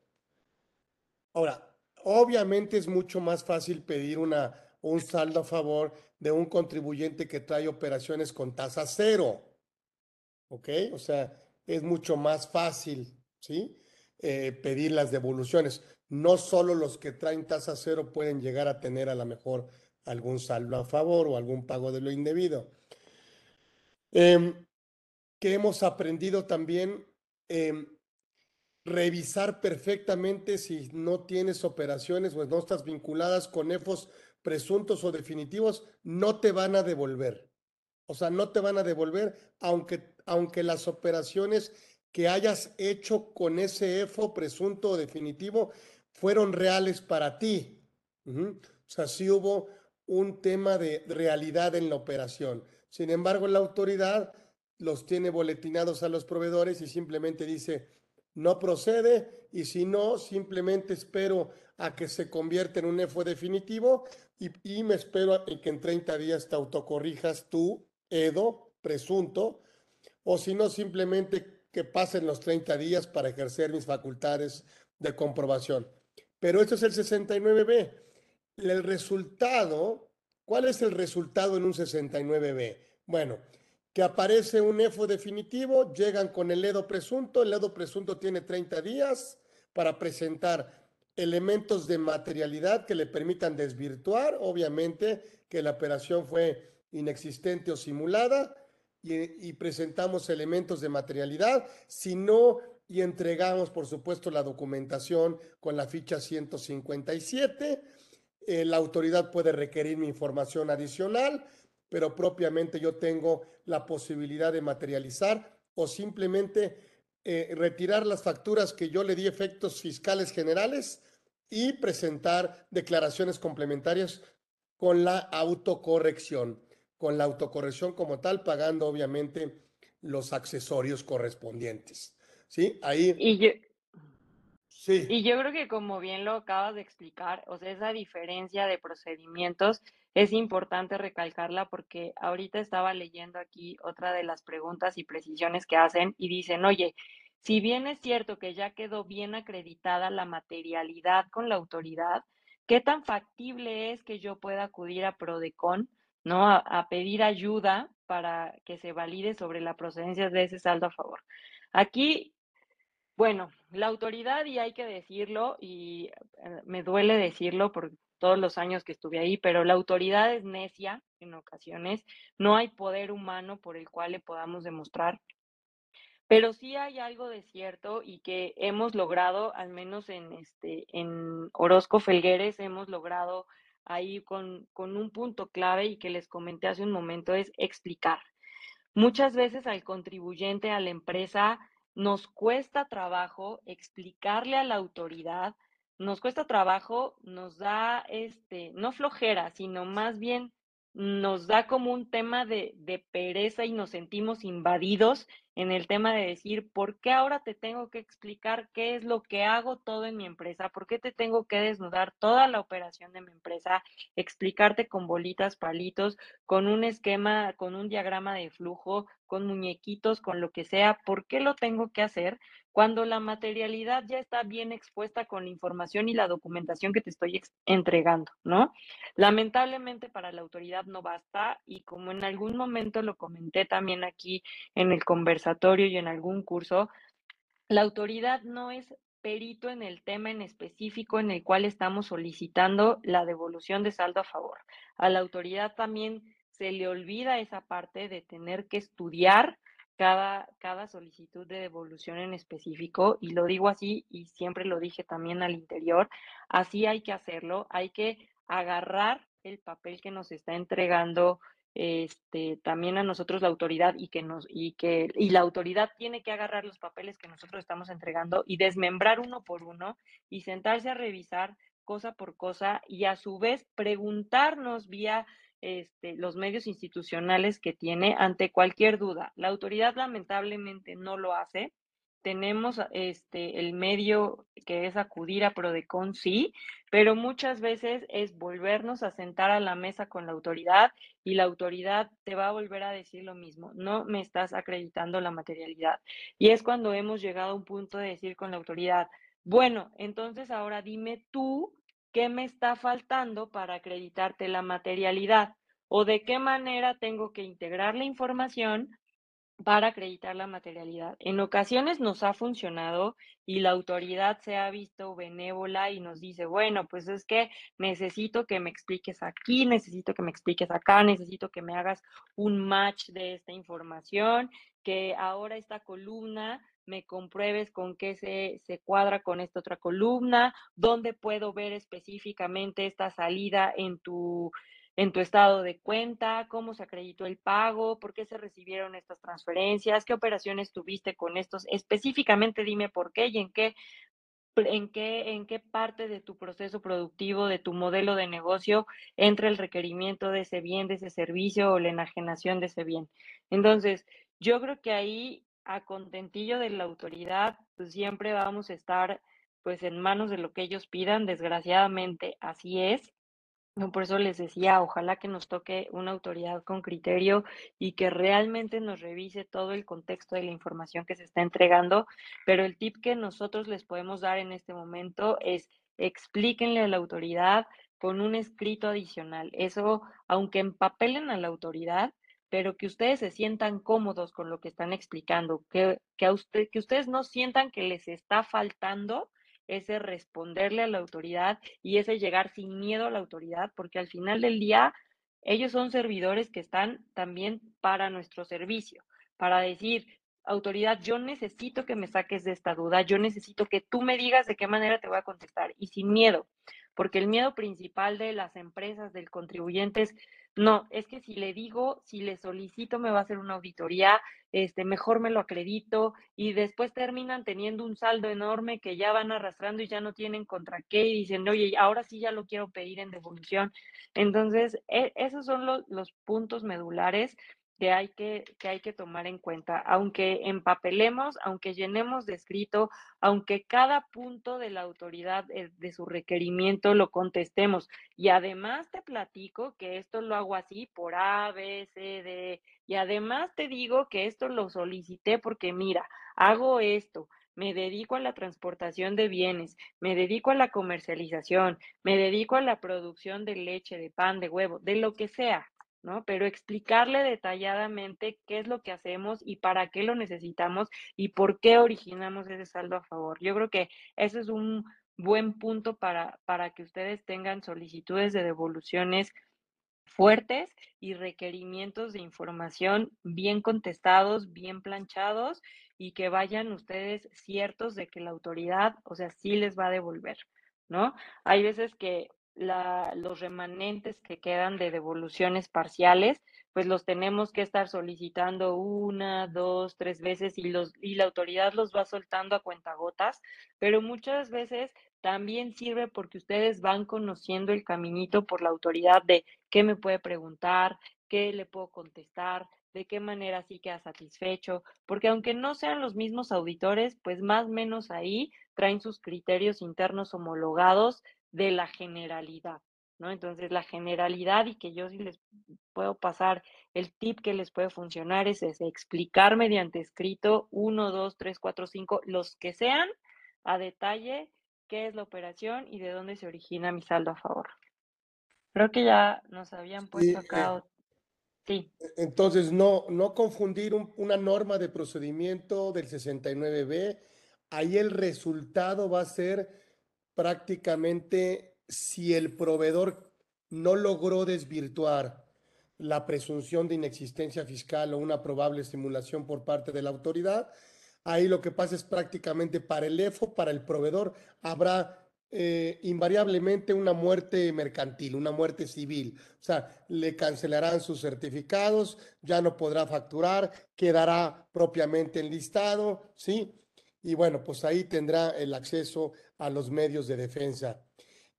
Ahora, obviamente es mucho más fácil pedir una un saldo a favor de un contribuyente que trae operaciones con tasa cero. ¿Ok? O sea, es mucho más fácil, ¿sí? Eh, pedir las devoluciones. No solo los que traen tasa cero pueden llegar a tener a lo mejor algún saldo a favor o algún pago de lo indebido. Em, que hemos aprendido también em, revisar perfectamente si no tienes operaciones o no estás vinculadas con EFOS presuntos o definitivos, no te van a devolver. O sea, no te van a devolver, aunque, aunque las operaciones que hayas hecho con ese EFO presunto o definitivo fueron reales para ti. O sea, sí hubo un tema de realidad en la operación. Sin embargo, la autoridad los tiene boletinados a los proveedores y simplemente dice, no procede y si no, simplemente espero a que se convierta en un EFO definitivo y, me espero a que en 30 días te autocorrijas tú, Edo, presunto, o si no, simplemente que pasen los 30 días para ejercer mis facultades de comprobación. Pero esto es el 69B. El resultado, ¿cuál es el resultado en un 69B? Bueno, que aparece un EFO definitivo, llegan con el EDO presunto, el EDO presunto tiene 30 días para presentar elementos de materialidad que le permitan desvirtuar, obviamente, que la operación fue inexistente o simulada, y, presentamos elementos de materialidad, si no, y entregamos, por supuesto, la documentación con la ficha 157. Eh, la autoridad puede requerir mi información adicional, pero propiamente yo tengo la posibilidad de materializar o simplemente eh, retirar las facturas que yo le di efectos fiscales generales y presentar declaraciones complementarias con la autocorrección, con la autocorrección como tal, pagando obviamente los accesorios correspondientes. ¿Sí? Ahí. Y yo, sí. Y yo creo que como bien lo acabas de explicar, o sea, esa diferencia de procedimientos es importante recalcarla porque ahorita estaba leyendo aquí otra de las preguntas y precisiones que hacen y dicen, oye, si bien es cierto que ya quedó bien acreditada la materialidad con la autoridad, ¿qué tan factible es que yo pueda acudir a Prodecon, ¿no? A, pedir ayuda para que se valide sobre la procedencia de ese saldo a favor. Aquí, bueno, la autoridad, y hay que decirlo, y eh, me duele decirlo por todos los años que estuve ahí, pero la autoridad es necia en ocasiones, no hay poder humano por el cual le podamos demostrar pero sí hay algo de cierto y que hemos logrado, al menos en, este, en Orozco Felgueres, hemos logrado ahí con, con un punto clave y que les comenté hace un momento, es explicar. Muchas veces al contribuyente, a la empresa, nos cuesta trabajo explicarle a la autoridad, nos cuesta trabajo, nos da, este, no flojera, sino más bien nos da como un tema de, de pereza y nos sentimos invadidos en el tema de decir, ¿por qué ahora te tengo que explicar qué es lo que hago todo en mi empresa? ¿Por qué te tengo que desnudar toda la operación de mi empresa? Explicarte con bolitas, palitos, con un esquema, con un diagrama de flujo, con muñequitos, con lo que sea. ¿Por qué lo tengo que hacer? Cuando la materialidad ya está bien expuesta con la información y la documentación que te estoy entregando, ¿no? Lamentablemente para la autoridad no basta y como en algún momento lo comenté también aquí en el conversatorio, y en algún curso, la autoridad no es perito en el tema en específico en el cual estamos solicitando la devolución de saldo a favor. A la autoridad también se le olvida esa parte de tener que estudiar cada, cada solicitud de devolución en específico, y lo digo así, y siempre lo dije también al interior, así hay que hacerlo, hay que agarrar el papel que nos está entregando este, también a nosotros la autoridad y que nos y que y la autoridad tiene que agarrar los papeles que nosotros estamos entregando y desmembrar uno por uno y sentarse a revisar cosa por cosa y a su vez preguntarnos vía este, los medios institucionales que tiene ante cualquier duda. La autoridad lamentablemente no lo hace tenemos este, el medio que es acudir a Prodecon, sí, pero muchas veces es volvernos a sentar a la mesa con la autoridad y la autoridad te va a volver a decir lo mismo, no me estás acreditando la materialidad. Y es cuando hemos llegado a un punto de decir con la autoridad, bueno, entonces ahora dime tú qué me está faltando para acreditarte la materialidad o de qué manera tengo que integrar la información para acreditar la materialidad. En ocasiones nos ha funcionado y la autoridad se ha visto benévola y nos dice, bueno, pues es que necesito que me expliques aquí, necesito que me expliques acá, necesito que me hagas un match de esta información, que ahora esta columna me compruebes con qué se, se cuadra con esta otra columna, dónde puedo ver específicamente esta salida en tu en tu estado de cuenta, cómo se acreditó el pago, por qué se recibieron estas transferencias, qué operaciones tuviste con estos, específicamente dime por qué y en qué en qué, en qué parte de tu proceso productivo, de tu modelo de negocio, entra el requerimiento de ese bien, de ese servicio o la enajenación de ese bien. Entonces, yo creo que ahí, a contentillo de la autoridad, pues siempre vamos a estar pues en manos de lo que ellos pidan, desgraciadamente así es, por eso les decía, ojalá que nos toque una autoridad con criterio y que realmente nos revise todo el contexto de la información que se está entregando, pero el tip que nosotros les podemos dar en este momento es explíquenle a la autoridad con un escrito adicional. Eso, aunque empapelen a la autoridad, pero que ustedes se sientan cómodos con lo que están explicando, que, que, que ustedes no sientan que les está faltando ese responderle a la autoridad y ese llegar sin miedo a la autoridad, porque al final del día ellos son servidores que están también para nuestro servicio, para decir, autoridad, yo necesito que me saques de esta duda, yo necesito que tú me digas de qué manera te voy a contestar y sin miedo, porque el miedo principal de las empresas, del contribuyente es, no, es que si le digo, si le solicito, me va a hacer una auditoría, este, mejor me lo acredito y después terminan teniendo un saldo enorme que ya van arrastrando y ya no tienen contra qué y dicen, oye, ahora sí ya lo quiero pedir en devolución. Entonces, e, esos son los, los puntos medulares que hay que, que hay que tomar en cuenta. Aunque empapelemos, aunque llenemos de escrito, aunque cada punto de la autoridad eh, de su requerimiento lo contestemos. Y además te platico que esto lo hago así por A, B, C, D. Y además te digo que esto lo solicité porque mira, hago esto, me dedico a la transportación de bienes, me dedico a la comercialización, me dedico a la producción de leche, de pan, de huevo, de lo que sea. ¿No? Pero explicarle detalladamente qué es lo que hacemos y para qué lo necesitamos y por qué originamos ese saldo a favor. Yo creo que ese es un buen punto para, para que ustedes tengan solicitudes de devoluciones fuertes y requerimientos de información bien contestados, bien planchados y que vayan ustedes ciertos de que la autoridad, o sea, sí les va a devolver, ¿no? Hay veces que los remanentes que quedan de devoluciones parciales, pues los tenemos que estar solicitando una, dos, tres veces y, los, y la autoridad los va soltando a cuentagotas, pero muchas veces también sirve porque ustedes van conociendo el caminito por la autoridad de qué me puede preguntar, qué le puedo contestar, de qué manera sí queda satisfecho, porque aunque no sean los mismos auditores, pues más o menos ahí traen sus criterios internos homologados de la generalidad, ¿no? Entonces, la generalidad y que yo sí les puedo pasar el tip que les puede funcionar es ese, explicar mediante escrito uno, dos, tres, cuatro, cinco, los que sean, a detalle qué es la operación y de dónde se origina mi saldo a favor. Creo que ya nos habían puesto acá. Eh, sí. E, entonces, no, no confundir una norma de procedimiento del 69B. Ahí el resultado va a ser prácticamente si el proveedor no logró desvirtuar la presunción de inexistencia fiscal o una probable simulación por parte de la autoridad, ahí lo que pasa es prácticamente para el EFO, para el proveedor, habrá eh, invariablemente una muerte mercantil, una muerte civil. O sea, le cancelarán sus certificados, ya no podrá facturar, quedará propiamente enlistado, ¿sí? Y bueno, pues ahí tendrá el acceso a los medios de defensa.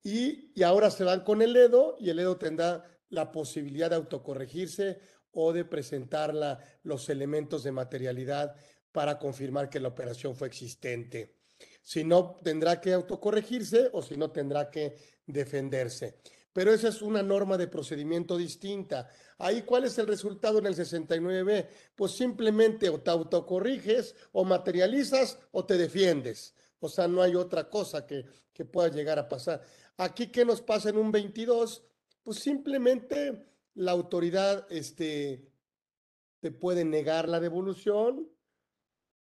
Y, y ahora se van con el EDO y el EDO tendrá la posibilidad de autocorregirse o de presentar la, los elementos de materialidad para confirmar que la operación fue existente. Si no, tendrá que autocorregirse o si no, tendrá que defenderse. Pero esa es una norma de procedimiento distinta. Ahí, ¿cuál es el resultado en el 69B? Pues simplemente o te autocorriges o materializas o te defiendes. O sea, no hay otra cosa que, que pueda llegar a pasar. Aquí, ¿qué nos pasa en un 22? Pues simplemente la autoridad este, te puede negar la devolución,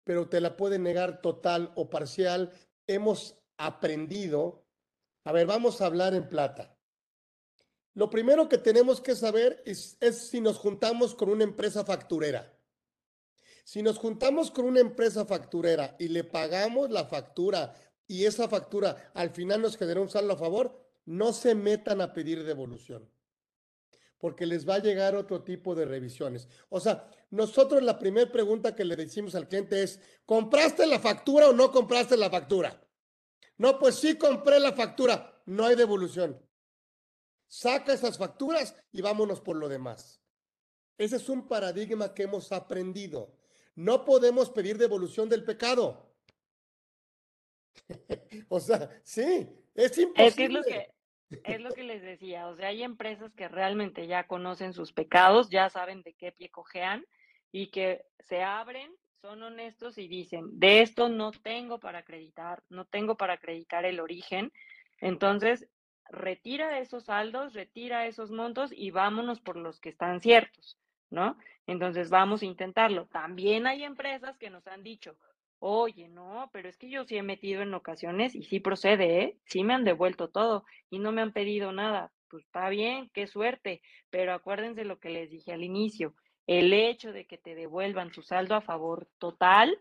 pero te la puede negar total o parcial. Hemos aprendido, a ver, vamos a hablar en plata. Lo primero que tenemos que saber es, si nos juntamos con una empresa facturera. Si nos juntamos con una empresa facturera y le pagamos la factura y esa factura al final nos genera un saldo a favor, no se metan a pedir devolución, porque les va a llegar otro tipo de revisiones. O sea, nosotros la primera pregunta que le decimos al cliente es, ¿compraste la factura o no compraste la factura? No, pues sí compré la factura, no hay devolución. Saca esas facturas y vámonos por lo demás. Ese es un paradigma que hemos aprendido. No podemos pedir devolución del pecado. o sea, sí, es imposible. Es, que es, lo que, es lo que les decía. O sea, hay empresas que realmente ya conocen sus pecados, ya saben de qué pie cojean y que se abren, son honestos y dicen, de esto no tengo para acreditar, no tengo para acreditar el origen. Entonces, retira esos saldos, retira esos montos y vámonos por los que están ciertos, ¿no? Entonces vamos a intentarlo. También hay empresas que nos han dicho, oye, no, pero es que yo sí he metido en ocasiones y sí procede, ¿eh? Sí me han devuelto todo y no me han pedido nada. Pues está bien, qué suerte, pero acuérdense lo que les dije al inicio, el hecho de que te devuelvan su saldo a favor total,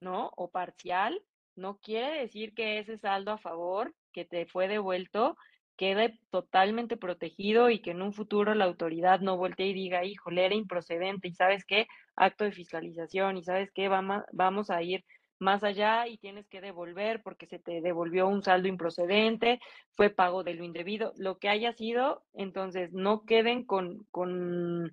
¿no? O parcial, no quiere decir que ese saldo a favor que te fue devuelto quede totalmente protegido y que en un futuro la autoridad no voltee y diga, híjole, era improcedente y sabes qué, acto de fiscalización y sabes qué, vamos a ir más allá y tienes que devolver porque se te devolvió un saldo improcedente, fue pago de lo indebido, lo que haya sido, entonces no queden con, con,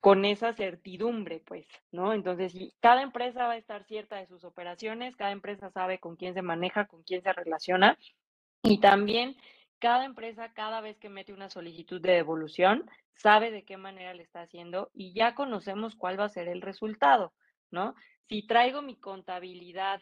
con esa certidumbre, pues, ¿no? Entonces, cada empresa va a estar cierta de sus operaciones, cada empresa sabe con quién se maneja, con quién se relaciona y también cada empresa, cada vez que mete una solicitud de devolución, sabe de qué manera le está haciendo y ya conocemos cuál va a ser el resultado, ¿no? Si traigo mi contabilidad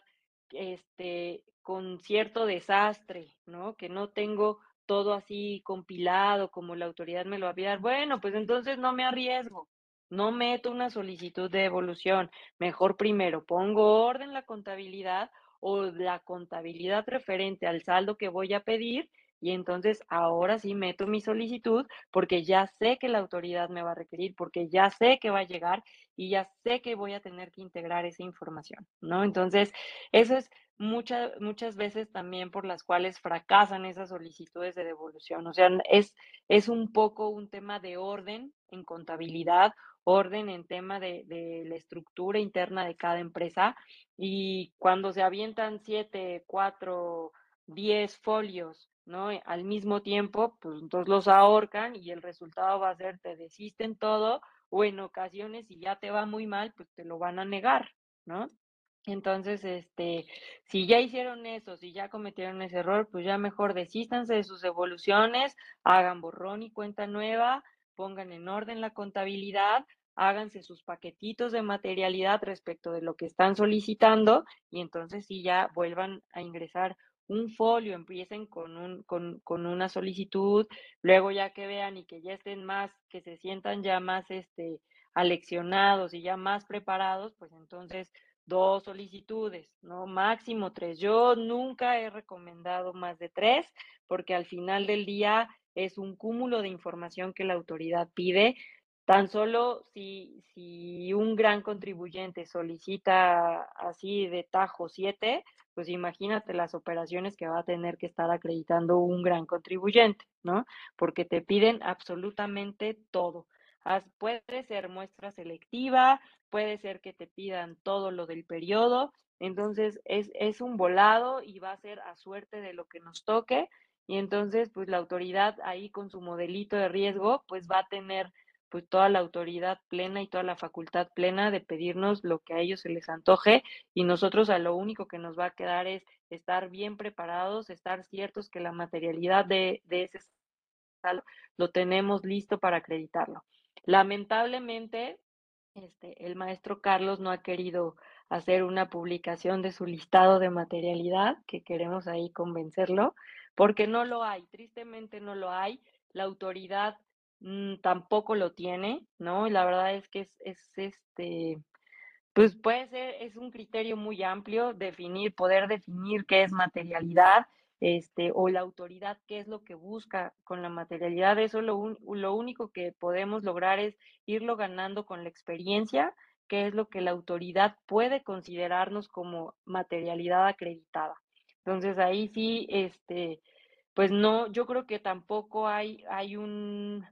este, con cierto desastre, ¿no? Que no tengo todo así compilado como la autoridad me lo había dado, bueno, pues entonces no me arriesgo, no meto una solicitud de devolución. Mejor primero pongo orden la contabilidad o la contabilidad referente al saldo que voy a pedir y entonces ahora sí meto mi solicitud porque ya sé que la autoridad me va a requerir, porque ya sé que va a llegar y ya sé que voy a tener que integrar esa información, ¿no? Entonces, eso es muchas muchas veces también por las cuales fracasan esas solicitudes de devolución. O sea, es, es un poco un tema de orden en contabilidad, orden en tema de, de la estructura interna de cada empresa y cuando se avientan siete, cuatro, diez folios ¿no? Al mismo tiempo, pues entonces los ahorcan y el resultado va a ser te desisten todo o en ocasiones si ya te va muy mal, pues te lo van a negar, ¿no? Entonces, este, si ya hicieron eso, si ya cometieron ese error, pues ya mejor desístanse de sus evoluciones, hagan borrón y cuenta nueva, pongan en orden la contabilidad, háganse sus paquetitos de materialidad respecto de lo que están solicitando y entonces sí ya vuelvan a ingresar un folio, empiecen con, un, con, con, una solicitud, luego ya que vean y que ya estén más, que se sientan ya más este, aleccionados y ya más preparados, pues entonces dos solicitudes, ¿no? Máximo tres. Yo nunca he recomendado más de tres, porque al final del día es un cúmulo de información que la autoridad pide. Tan solo si, si un gran contribuyente solicita así de tajo siete, pues imagínate las operaciones que va a tener que estar acreditando un gran contribuyente, ¿no? Porque te piden absolutamente todo. Puede ser muestra selectiva, puede ser que te pidan todo lo del periodo, entonces es, es un volado y va a ser a suerte de lo que nos toque y entonces pues la autoridad ahí con su modelito de riesgo pues va a tener pues toda la autoridad plena y toda la facultad plena de pedirnos lo que a ellos se les antoje y nosotros a lo único que nos va a quedar es estar bien preparados, estar ciertos que la materialidad de, de ese saldo lo tenemos listo para acreditarlo. Lamentablemente, este, el maestro Carlos no ha querido hacer una publicación de su listado de materialidad, que queremos ahí convencerlo, porque no lo hay, tristemente no lo hay. La autoridad mm, tampoco lo tiene, ¿no? Y la verdad es que es, es este, pues puede ser, es un criterio muy amplio definir, poder definir qué es materialidad, este, o la autoridad, qué es lo que busca con la materialidad. Eso lo, lo único que podemos lograr es irlo ganando con la experiencia, qué es lo que la autoridad puede considerarnos como materialidad acreditada. Entonces ahí sí, este, pues no, yo creo que tampoco hay, hay un,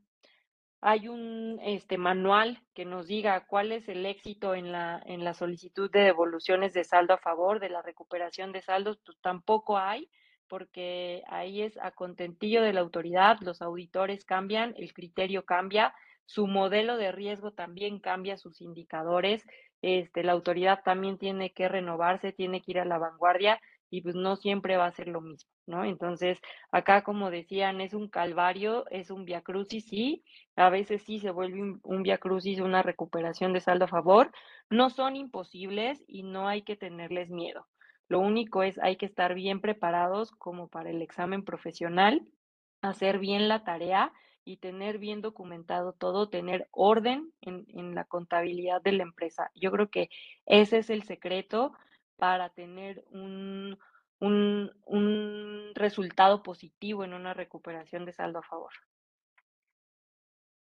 hay un este, manual que nos diga cuál es el éxito en la, en la solicitud de devoluciones de saldo a favor, de la recuperación de saldos, pues tampoco hay, porque ahí es a contentillo de la autoridad, los auditores cambian, el criterio cambia, su modelo de riesgo también cambia sus indicadores, este, la autoridad también tiene que renovarse, tiene que ir a la vanguardia y pues no siempre va a ser lo mismo, ¿no? Entonces, acá como decían, es un calvario, es un viacrucis, sí, a veces sí se vuelve un, un viacrucis, una recuperación de saldo a favor, no son imposibles y no hay que tenerles miedo. Lo único es hay que estar bien preparados como para el examen profesional, hacer bien la tarea y tener bien documentado todo, tener orden en, en, la contabilidad de la empresa. Yo creo que ese es el secreto para tener un, un, un resultado positivo en una recuperación de saldo a favor.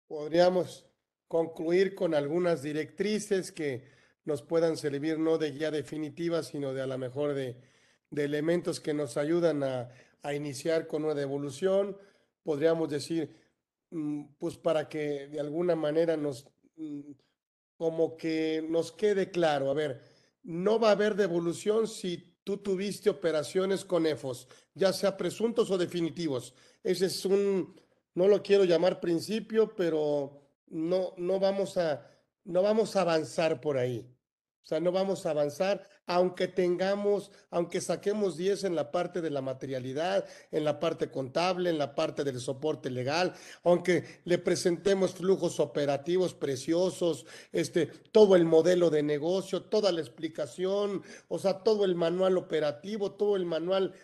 Podríamos concluir con algunas directrices que nos puedan servir no de guía definitiva, sino de a lo mejor de, de elementos que nos ayudan a, a, iniciar con una devolución. Podríamos decir, mm, pues para que de alguna manera nos, mm, como que nos quede claro, a ver, no va a haber devolución si tú tuviste operaciones con EFOS, ya sea presuntos o definitivos. Ese es un, no lo quiero llamar principio, pero no, no, vamos, a, no vamos a avanzar por ahí. O sea, no vamos a avanzar, aunque tengamos, aunque saquemos 10 en la parte de la materialidad, en la parte contable, en la parte del soporte legal, aunque le presentemos flujos operativos preciosos, este, todo el modelo de negocio, toda la explicación, o sea, todo el manual operativo, todo el manual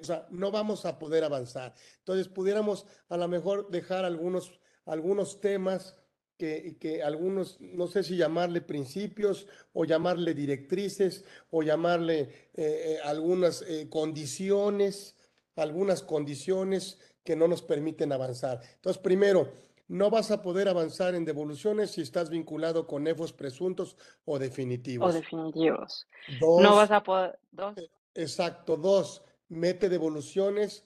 o sea, no vamos a poder avanzar. Entonces, pudiéramos a lo mejor dejar algunos, algunos temas que, que, algunos, no sé si llamarle principios o llamarle directrices o llamarle eh, eh, algunas eh, condiciones, algunas condiciones que no nos permiten avanzar. Entonces, primero, no vas a poder avanzar en devoluciones si estás vinculado con EFOS presuntos o definitivos. O definitivos. Dos, no vas a poder. Dos. Exacto. Dos, mete devoluciones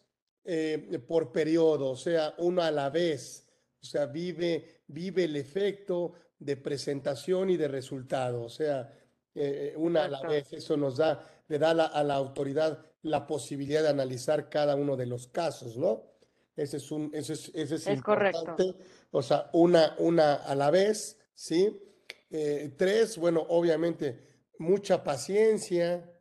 por periodo, o sea, uno a la vez. O sea, vive vive el efecto de presentación y de resultado. O sea, eh, una a la vez, eso nos da, le da la, a la autoridad la posibilidad de analizar cada uno de los casos, ¿no? Ese es un, ese es, ese es, es importante. Correcto. O sea, una, una a la vez, ¿sí? Eh, tres, bueno, obviamente, mucha paciencia.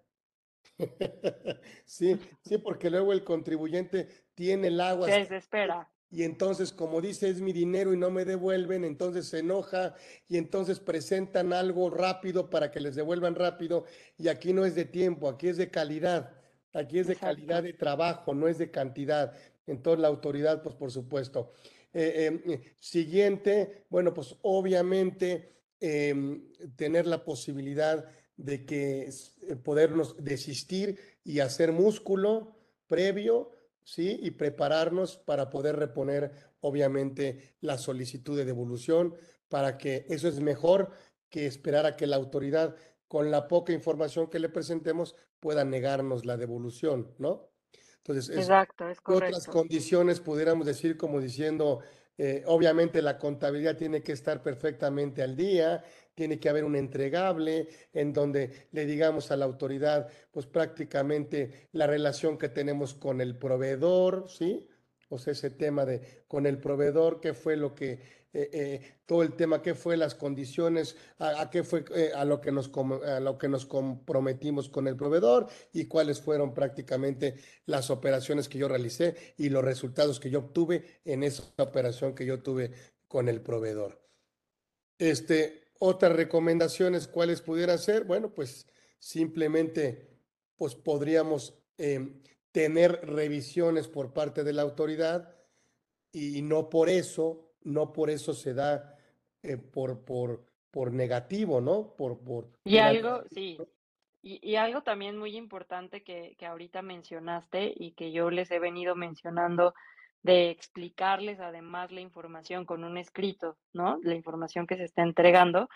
sí, sí, porque luego el contribuyente tiene el agua. Se desespera y entonces como dice es mi dinero y no me devuelven, entonces se enoja y entonces presentan algo rápido para que les devuelvan rápido y aquí no es de tiempo, aquí es de calidad, aquí es de Exacto. calidad de trabajo, no es de cantidad. Entonces la autoridad, pues por supuesto. Eh, eh, siguiente, bueno, pues obviamente eh, tener la posibilidad de que eh, podernos desistir y hacer músculo previo ¿sí? Y prepararnos para poder reponer, obviamente, la solicitud de devolución, para que eso es mejor que esperar a que la autoridad, con la poca información que le presentemos, pueda negarnos la devolución, ¿no? Entonces, Exacto, es correcto. otras condiciones pudiéramos decir como diciendo, eh, obviamente la contabilidad tiene que estar perfectamente al día, tiene que haber un entregable en donde le digamos a la autoridad, pues prácticamente la relación que tenemos con el proveedor, ¿sí? O sea, ese tema de con el proveedor, qué fue lo que, eh, eh, todo el tema, qué fue las condiciones, a, qué fue eh, a, lo que nos, a lo que nos comprometimos con el proveedor y cuáles fueron prácticamente las operaciones que yo realicé y los resultados que yo obtuve en esa operación que yo tuve con el proveedor. Este, otras recomendaciones, ¿cuáles pudieran ser? Bueno, pues simplemente pues podríamos eh, tener revisiones por parte de la autoridad y no por eso no por eso se da eh, por, por, por negativo, ¿no? Por, por, y algo, sí, y, y, algo también muy importante que, que ahorita mencionaste y que yo les he venido mencionando de explicarles además la información con un escrito, ¿no? La información que se está entregando.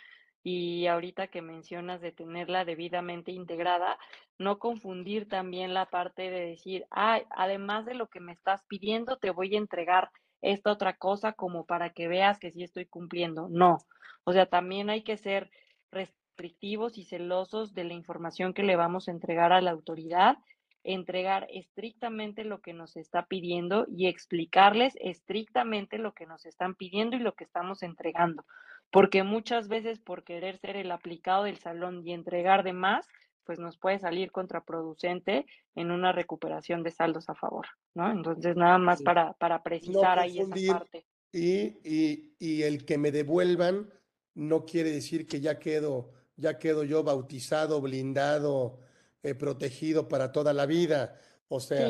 Y ahorita que mencionas de tenerla debidamente integrada, no confundir también la parte de decir, ah, además de lo que me estás pidiendo, te voy a entregar esta otra cosa como para que veas que sí estoy cumpliendo. No, o sea, también hay que ser restrictivos y celosos de la información que le vamos a entregar a la autoridad entregar estrictamente lo que nos está pidiendo y explicarles estrictamente lo que nos están pidiendo y lo que estamos entregando. Porque muchas veces por querer ser el aplicado del salón y entregar de más, pues nos puede salir contraproducente en una recuperación de saldos a favor, ¿no? Entonces, nada más para, para precisar ahí esa parte. Y, y, y el que me devuelvan no quiere decir que ya quedo, ya quedo yo bautizado, blindado, eh, protegido para toda la vida. O sea,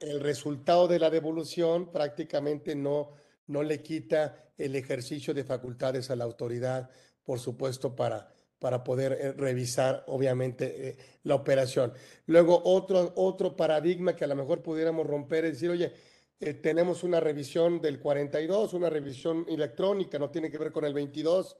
el resultado de la devolución prácticamente no, no le quita el ejercicio de facultades a la autoridad, por supuesto, para, para poder eh, revisar, obviamente, eh, la operación. Luego, otro, otro paradigma que a lo mejor pudiéramos romper es decir, oye, tenemos una revisión del 42, una revisión electrónica, no tiene que ver con el 22,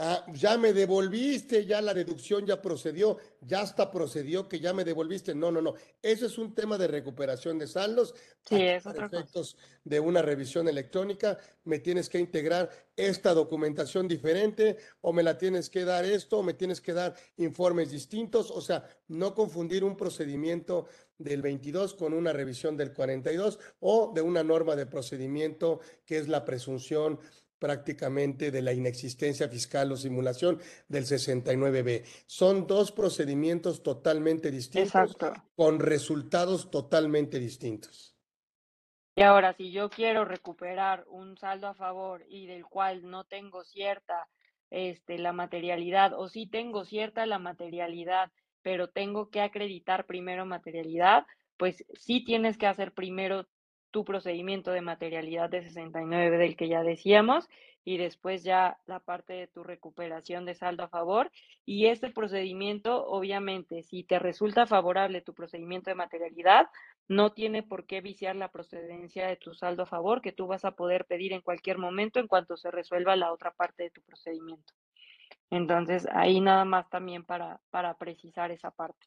Ah, ya me devolviste, ya la deducción ya procedió, ya hasta procedió que ya me devolviste. No, no, no. Eso es un tema de recuperación de saldos. Sí, es efectos de una revisión electrónica, me tienes que integrar esta documentación diferente o me la tienes que dar esto o me tienes que dar informes distintos. O sea, no confundir un procedimiento del 22 con una revisión del 42 o de una norma de procedimiento que es la presunción prácticamente de la inexistencia fiscal o simulación del 69B. Son dos procedimientos totalmente distintos con resultados totalmente distintos. Y ahora, si yo quiero recuperar un saldo a favor y del cual no tengo cierta este, la materialidad, o sí tengo cierta la materialidad, pero tengo que acreditar primero materialidad, pues sí tienes que hacer primero tu procedimiento de materialidad de 69 del que ya decíamos y después ya la parte de tu recuperación de saldo a favor. Y este procedimiento, obviamente, si te resulta favorable tu procedimiento de materialidad, no tiene por qué viciar la procedencia de tu saldo a favor, que tú vas a poder pedir en cualquier momento en cuanto se resuelva la otra parte de tu procedimiento. Entonces, ahí nada más también para, para precisar esa parte.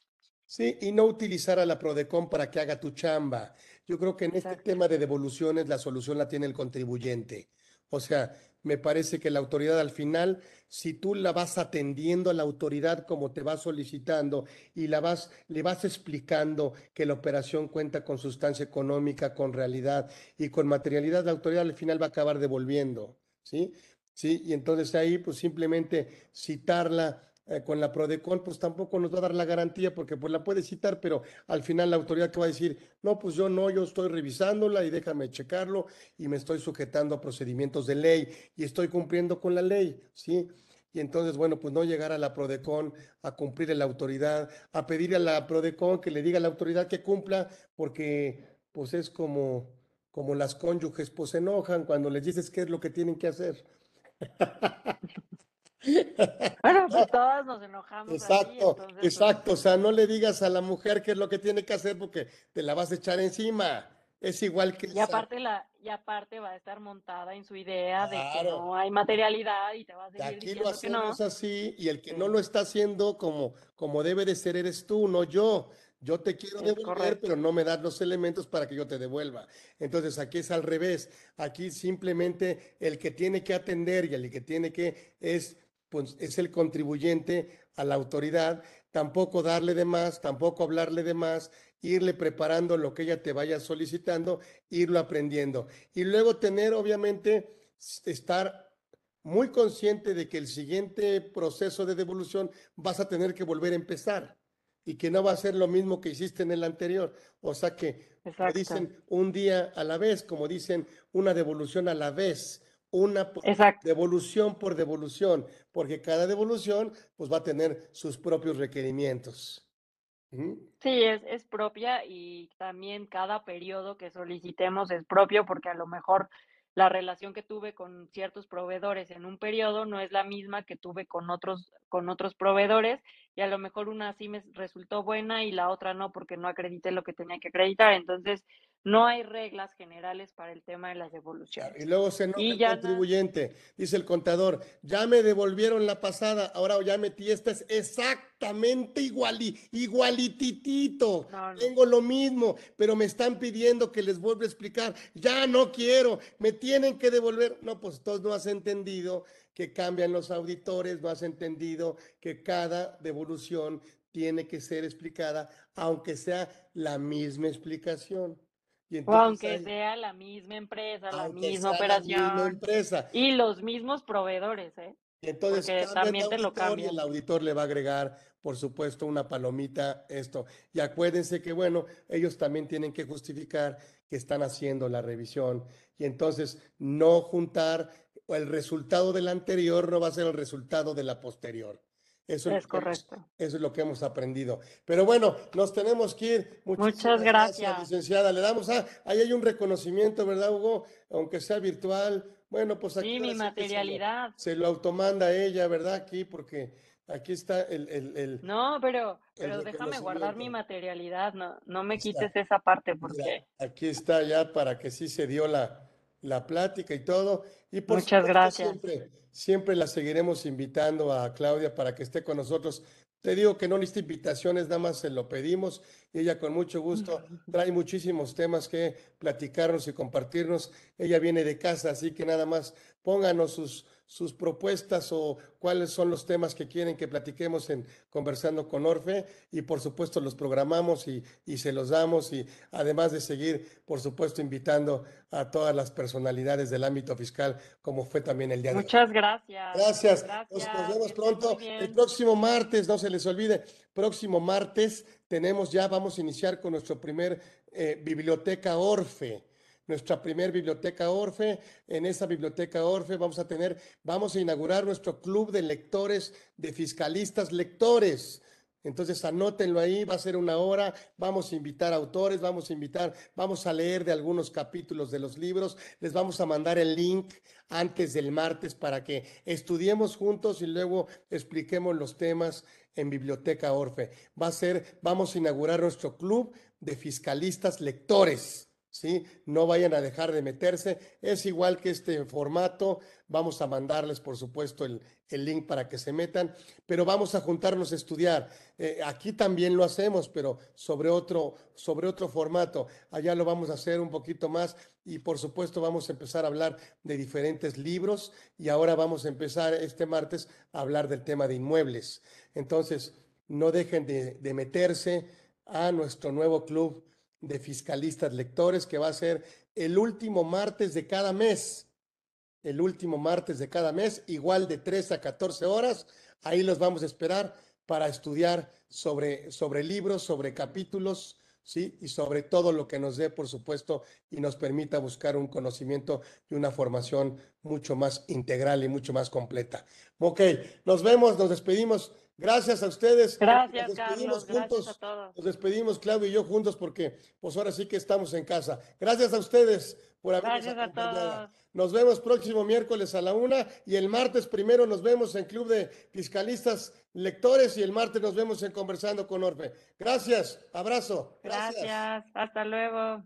Sí, y no utilizar a la Prodecon para que haga tu chamba. Yo creo que en este tema de devoluciones la solución la tiene el contribuyente. O sea, me parece que la autoridad al final, si tú la vas atendiendo a la autoridad como te va solicitando y la vas, le vas explicando que la operación cuenta con sustancia económica, con realidad y con materialidad, la autoridad al final va a acabar devolviendo, ¿sí? Sí, y entonces ahí pues simplemente citarla eh, con la Prodecon, pues tampoco nos va a dar la garantía porque pues la puede citar, pero al final la autoridad que va a decir, no, pues yo no, yo estoy revisándola y déjame checarlo y me estoy sujetando a procedimientos de ley y estoy cumpliendo con la ley, ¿sí? Y entonces, bueno, pues no llegar a la Prodecon a cumplir a la autoridad, a pedir a la Prodecon que le diga a la autoridad que cumpla, porque pues es como, como las cónyuges, pues se enojan cuando les dices qué es lo que tienen que hacer. Bueno, pues todas nos enojamos. Exacto, pues, exacto. O sea, no le digas a la mujer qué es lo que tiene que hacer porque te la vas a echar encima. Es igual que. Y aparte, la, y aparte va a estar montada en su idea de que no hay materialidad y te vas a decir. Aquí lo hacemos así y el que no lo está haciendo como, como debe de ser eres tú, no yo. Yo te quiero devolver, pero no me das los elementos para que yo te devuelva. Entonces aquí es al revés. Aquí simplemente el que tiene que atender y el que tiene que es pues es el contribuyente a la autoridad, tampoco darle de más, tampoco hablarle de más, irle preparando lo que ella te vaya solicitando, irlo aprendiendo. Y luego tener, obviamente, estar muy consciente de que el siguiente proceso de devolución vas a tener que volver a empezar y que no va a ser lo mismo que hiciste en el anterior. O sea que, dicen, un día a la vez, como dicen, una devolución a la vez una devolución por devolución, porque cada devolución pues va a tener sus propios requerimientos. Sí, es, es propia y también cada periodo que solicitemos es propio porque a lo mejor la relación que tuve con ciertos proveedores en un periodo no es la misma que tuve con otros, con otros proveedores y a lo mejor una sí me resultó buena y la otra no porque no acredité lo que tenía que acreditar. Entonces, no hay reglas generales para el tema de las devoluciones. Y luego se enoja el contribuyente, dice el contador, ya me devolvieron la pasada, ahora ya metí esta, es exactamente igual, igualititito, tengo lo mismo, pero me están pidiendo que les vuelva a explicar, ya no quiero, me tienen que devolver. No, pues todos no has entendido que cambian los auditores, no has entendido que cada devolución tiene que ser explicada, aunque sea la misma explicación aunque sea la misma empresa, la misma operación. empresa. Y los mismos proveedores, ¿eh? entonces también te lo cambia. Y el auditor le va a agregar, por supuesto, una palomita esto. Y acuérdense que, bueno, ellos también tienen que justificar que están haciendo la revisión. Y entonces no juntar el resultado del anterior no va a ser el resultado de la posterior. Eso es, correcto. eso es lo que hemos aprendido. Pero bueno, nos tenemos que ir. Muchas gracias. licenciada. Le damos, ah, ahí hay un reconocimiento, ¿verdad, Hugo? Aunque sea virtual. Bueno, pues aquí. Sí, mi materialidad. Se lo, automanda ella, ¿verdad? Aquí, porque aquí está el. el, no, pero, pero déjame guardar mi materialidad, no, no me quites esa parte, porque. aquí está ya para que sí se dio la, la plática y todo. Y por Muchas gracias. Siempre, siempre la seguiremos invitando a Claudia para que esté con nosotros. Te digo que no necesita invitaciones, nada más se lo pedimos y ella con mucho gusto trae muchísimos temas que platicarnos y compartirnos. Ella viene de casa, así que nada más pónganos sus, sus propuestas o cuáles son los temas que quieren que platiquemos en Conversando con Orfe y por supuesto los programamos y, y, se los damos y además de seguir, por supuesto, invitando a todas las personalidades del ámbito fiscal como fue también el día de hoy. Muchas gracias. Gracias. Nos, vemos pronto. El próximo martes, no se les olvide, próximo martes tenemos ya, vamos a iniciar con nuestro primer eh, biblioteca Orfe nuestra primer biblioteca Orfe. En esa biblioteca Orfe vamos a tener, vamos a inaugurar nuestro club de lectores, de fiscalistas lectores. Entonces anótenlo ahí, va a ser una hora, vamos a invitar autores, vamos a invitar, vamos a leer de algunos capítulos de los libros, les vamos a mandar el link antes del martes para que estudiemos juntos y luego expliquemos los temas en Biblioteca Orfe. Va a ser, vamos a inaugurar nuestro club de fiscalistas lectores. ¿Sí? No vayan a dejar de meterse. Es igual que este formato. Vamos a mandarles, por supuesto, el, link para que se metan, pero vamos a juntarnos a estudiar. Eh, aquí también lo hacemos, pero sobre otro, sobre otro formato. Allá lo vamos a hacer un poquito más y, por supuesto, vamos a empezar a hablar de diferentes libros y ahora vamos a empezar este martes a hablar del tema de inmuebles. Entonces, no dejen de, de meterse a nuestro nuevo club de fiscalistas lectores que va a ser el último martes de cada mes. El último martes de cada mes, igual de 3 a 14 horas. Ahí los vamos a esperar para estudiar sobre, sobre libros, sobre capítulos, ¿sí? Y sobre todo lo que nos dé, por supuesto, y nos permita buscar un conocimiento y una formación mucho más integral y mucho más completa. Ok, nos vemos, nos despedimos. Gracias a ustedes. Gracias, nos despedimos juntos. a todos. Nos despedimos, Claudio y yo juntos, porque pues ahora sí que estamos en casa. Gracias a ustedes por habernos Gracias a todos. Nos vemos próximo miércoles a la una y el martes primero nos vemos en Club de Fiscalistas Lectores y el martes nos vemos en Conversando con Orfe. Gracias, abrazo. Gracias, hasta luego.